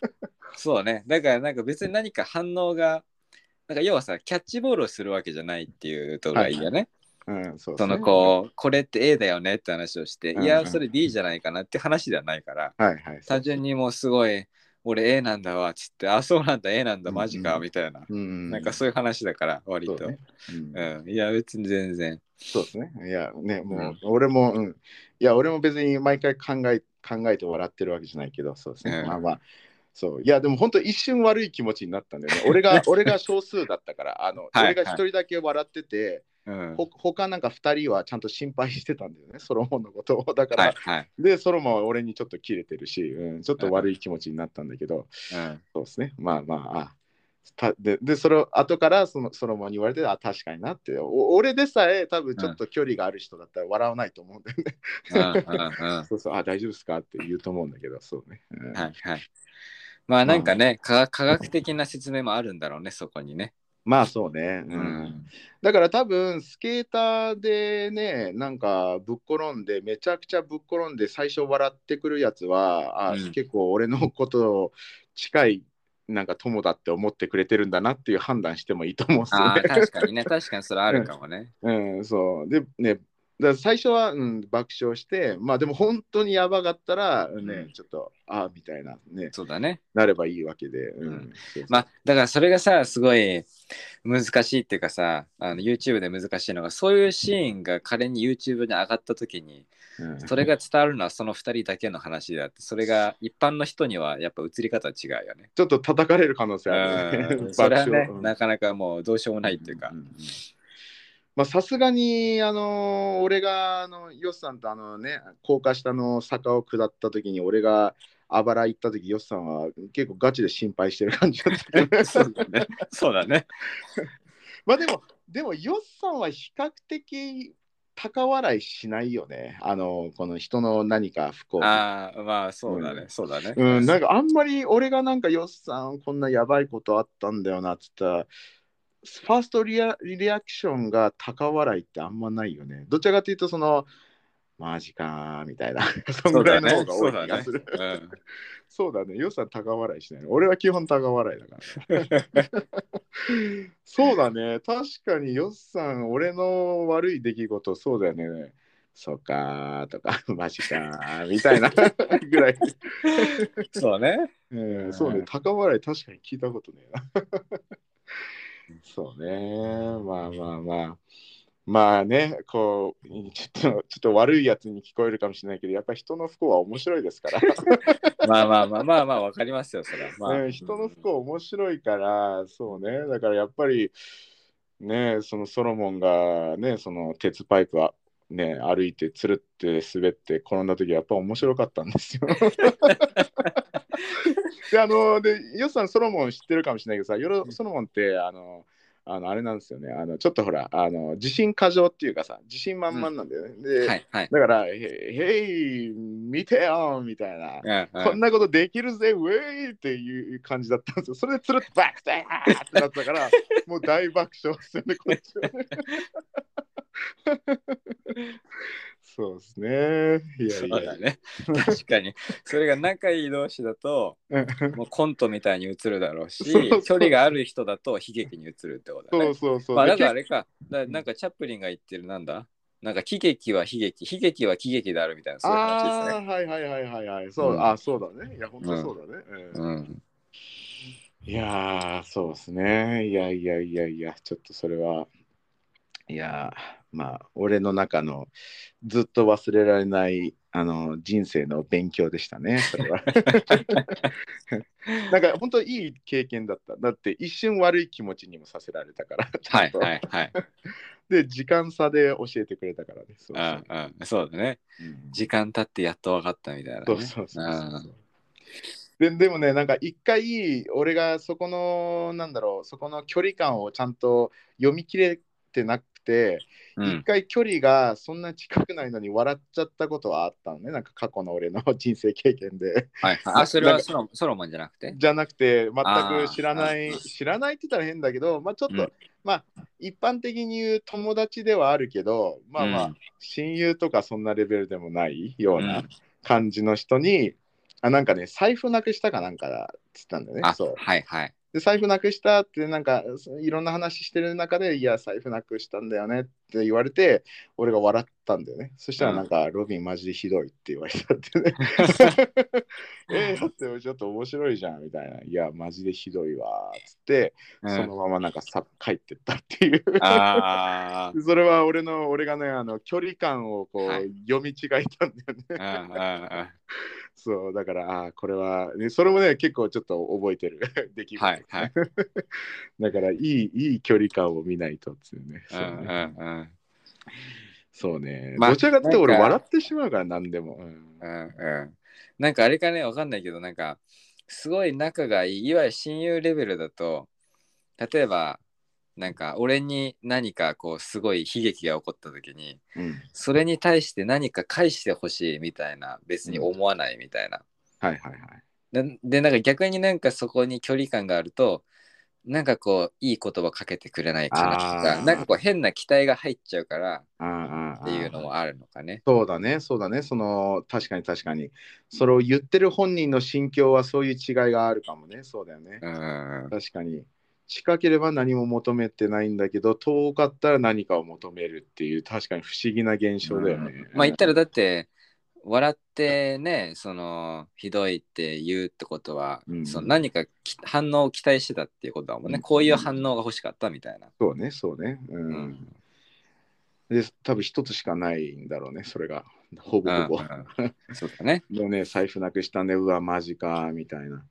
そうね。だからなんか別に何か反応が、なんか要はさ、キャッチボールをするわけじゃないっていうところがいいよね。うん、そうそのこう、これって A だよねって話をして、うんいや、それ B じゃないかなって話ではないから、はいはい。単純にもうすごい俺 A なんだわっつってあそうなんだ A なんだうんマジかみたいな、うんなんかそういう話だから割と。ね。うん。うん、いや別に全然。そうですね。いや、ね、もう、うん。俺も、うん。いや、俺も別に毎回考え考えて笑ってるわけじゃないけど、そうですね。うん。まあまあ、そう。いや、でも本当一瞬悪い気持ちになったんだよね。俺が、俺が少数だったから、あの、はい。俺が一人だけ笑ってて、うん。ほ他なんか二人はちゃんと心配してたんだよね、ソロモンのことを。だから、はいはい、で、ソロモンは俺にちょっと切れてるし、うん、ちょっと悪い気持ちになったんだけど、うん、そうですね。まあまあ、あたでで、それを後からそのソロモンに言われて、あ、確かになって、お俺でさえ多分ちょっと距離がある人だったら笑わないと思うんだよね。そうそう、あ、大丈夫ですかって言うと思うんだけど、そうね。うん。はいはい。まあなんかね、科科学的な説明もあるんだろうねそこにね、まあそうね、ううん。んだから多分スケーターでねなんかぶっ転んでめちゃくちゃぶっ転んで最初笑ってくるやつはあ、うん。結構俺のことを近いなんか友だって思ってくれてるんだなっていう判断してもいいと思うんですよね。ああ確かにね。確かにそれあるかもね、うん、そう。で、ね、だ最初は、うん、爆笑して、まあでも本当にやばかったら、ね、うん。ちょっと、ああ、みたいな、ね、そうだね。なればいいわけで。まあだからそれがさすごい難しいっていうかさあの YouTube で難しいのがそういうシーンが仮に YouTube に上がった時にうん。それが伝わるのはその2人だけの話であってそれが一般の人にはやっぱ映り方は違うよね。ちょっと叩かれる可能性あるね。う。ん。それはねなかなかもうどうしようもないっていうか。ん。んんまあさすがに、あのー俺が、あの、ヨスさんとあのね、高架下の坂を下った時に、俺があばら行った時、ヨスさんは結構ガチで心配してる感じだったそうだね。そうだね。まあでも、でも、ヨスさんは比較的高笑いしないよね。あの、この人の何か不幸。ああまあそうだね、うんそうだね。うん、なんかあんまり俺がなんかヨスさんこんなやばいことあったんだよなって言ったら、ファーストリアリアクションが高笑いってあんまないよね。どちらかというとその、マジかーみたいな、そんぐらいの方が多い気がする。そうだねそうだね、ヨスさん高笑いしないの。俺は基本高笑いだから。そうだね、確かにヨスさん、俺の悪い出来事、そうだよね。そうかーとか、マジかーみたいなぐらい。うんそうだね。うん、そうね、高笑い確かに聞いたことねえな。そうね、まあまあまあ。まあね、こう、ちょっと、ちょっと悪いやつに聞こえるかもしれないけど、やっぱ人の不幸は面白いですから。まあまあまあまあまあわかりますよそれは。まあ、ね、人の不幸面白いから、そうね、だからやっぱり、ね、そのソロモンがね、その鉄パイプは、ね、歩いてつるって滑って転んだ時やっぱ面白かったんですよ。で、あの、で、ヨスさんソロモン知ってるかもしれないけどさ、ヨロソロモンって、あの、あのあれなんですよね、あのちょっとほら、あの自信過剰っていうかさ、自信満々なんだよね。で、はいはい。だから、へへい、見てよみたいな。うんこんなことできるぜ、ウェイっていう感じだったんですよ。それでつるっとバックスってなったから、もう大爆笑ですよね、こっちはね。そうですね。いやそいうやだね。確かに。それが仲いい同士だと、もうコントみたいに映るだろうしそうそう、距離がある人だと悲劇に映るってことだねそう。そうそう。まあ、だでからあれか、だなんかチャップリンが言ってるなんだ？なんか喜劇は悲劇、悲劇は喜劇であるみたいな、そういうですね。はいはいはいはいはい。そう、うんあそうだね。いや、本当そうだね。うんうん。いやー、そうですね。いやいやいやいや、ちょっとそれは、いやー、まあ、俺の中のずっと忘れられないあの人生の勉強でしたね、それは。なんか本当いい経験だった。だって一瞬悪い気持ちにもさせられたから。はいはいはい。で、時間差で教えてくれたからね。そうそううそうだね。うん時間経ってやっと分かったみたいな、ね。そうそうそうそううんででもね、なんか一回、俺がそこの、なんだろう、そこの距離感をちゃんと読み切れてなくて、うん。一回距離がそんな近くないのに笑っちゃったことはあったのね、なんか過去の俺の人生経験で。はいはい、あ、それはソロソロモンじゃなくて？じゃなくて、全く知らない、知らないって言ったら変だけど、まあちょっと、うん。まあ一般的に言う友達ではあるけど、まあまあ、うん。親友とかそんなレベルでもないよううなん。感じの人に、あなんかね、財布なくしたかなんかだっつったんだよね。あそう。はいはい。で財布なくしたってなんかいろんな話してる中でいや財布なくしたんだよねって言われて俺が笑ったんだよね。そしたらなんか、ロビンマジでひどいって言われたってね。えー、だってちょっと面白いじゃんみたいな。いやマジでひどいわっつって、うん。そのままなんかさ帰ってったっていう。あ それは俺の俺がねあの距離感をこう、はい。読み違えたんだよねそうだからあーこれは、ね、それもね結構ちょっと覚えてる 出来事、はいはい。だからいいいい距離感を見ないとっつうね。うそうんうね。んうんそうねまあどちらかというと俺笑ってしまうから何でも。うんうんうん。なんかあれかね、わかんないけど、なんか、すごい仲がいい、いわゆる親友レベルだと、例えば、なんか俺に何かこうすごい悲劇が起こった時にうんそれに対して何か返してほしいみたいな別に思わないみたいな。はいはいはい。ででなんか逆になんかそこに距離感があるとなんかこういい言葉かけてくれないかなとあかーなんかこう変な期待が入っちゃうからっていうのもあるのかね。そうだね、そうだね。その確かに確かに。それを言ってる本人の心境はそういう違いがあるかもね。そうだよね。うん確かに。近ければ何も求めてないんだけど、遠かったら何かを求めるっていう、確かに不思議な現象だよね。まあ言ったらだって笑ってねそのひどいって言うってことは、うんその何かき反応を期待してたっていうことだもんね、うんこういう反応が欲しかったみたいな。そうね、そうね。う。うんんで、多分一つしかないんだろうね、それが。ほぼほぼ。うんうんそうだね。で もね、財布なくしたんで、うわ、マジか、みたいな。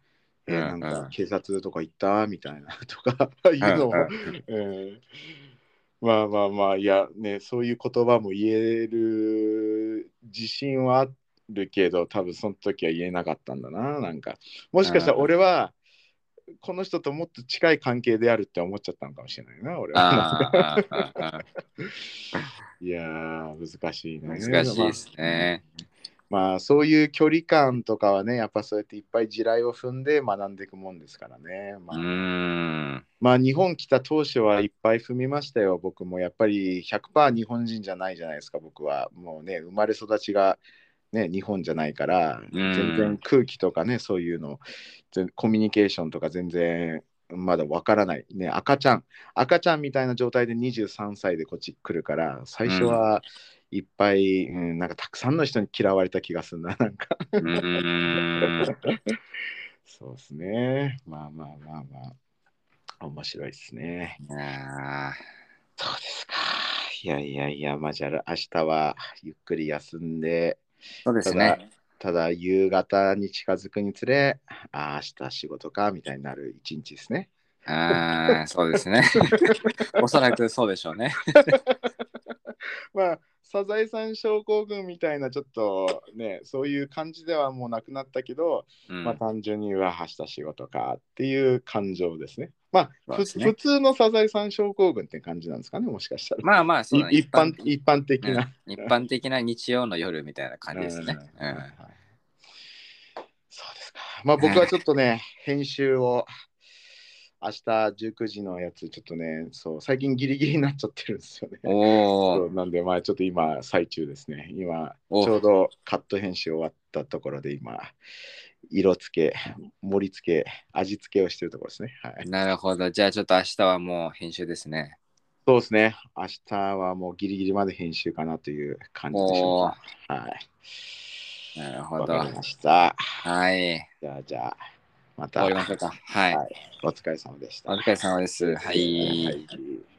えーうんなんうんか警察とか行った？みたいな とかいうのも、うん まあまあまあ、いやね、そういう言葉も言える自信はあるけど、多分その時は言えなかったんだな、なんか。もしかしたら俺は、この人ともっと近い関係であるって思っちゃったのかもしれないな、俺は。いやー、難しいね。ー難しいですね。まあそういう距離感とかはね、やっぱそうやっていっぱい地雷を踏んで学んでいくもんですからね。まうあ、ん。まあ、日本来た当初はいっぱい踏みましたよ、僕も。やっぱり100%日本人じゃないじゃないですか、僕は。もうね、生まれ育ちが、ね、日本じゃないから、うん全然空気とかね、そういうの、全コミュニケーションとか全然まだわからない。ね、赤ちゃん、赤ちゃんみたいな状態で23歳でこっち来るから、最初はいっぱい、うん、なんかたくさんの人に嫌われた気がするな、なんか。うん。そうですね。まあまあまあまあ。面白いですね。あそうですか。いやいやいや、まあじゃあ明日はゆっくり休んで、ーそうですね。ただ夕方に近づくにつれ、あ、明日仕事かみたいになる一日ですね。ああ、そうですね。おそらくそうでしょうね。まあ、サザエさん症候群みたいなちょっとね、そういう感じではもうなくなったけど、うんまあ単純には明日仕事かっていう感情ですね。まあ、ね普通のサザエさん症候群って感じなんですかね、もしかしたら。まあまあ、そ一般一般的な。うん一般的な日曜の夜みたいな感じですね。うんうんそうですか。まあ僕はちょっとね、編集を明日19時のやつ、ちょっとね、そう、最近ギリギリになっちゃってるんですよね。おなんで、まあちょっと今、最中ですね。今、ちおょうどカット編集終わったところで、今、色付け、盛り付け、味付けをしてるところですね。はい。なるほど。じゃあちょっと明日はもう編集ですね。そうですね。明日はもうギリギリまで編集かなという感じでしょうか。はい。なるほど。わかりました。はい。じゃあ、じゃあ、ま終たわりましょうか。はい。はいお疲れ様でした。お疲れ様です。はいはい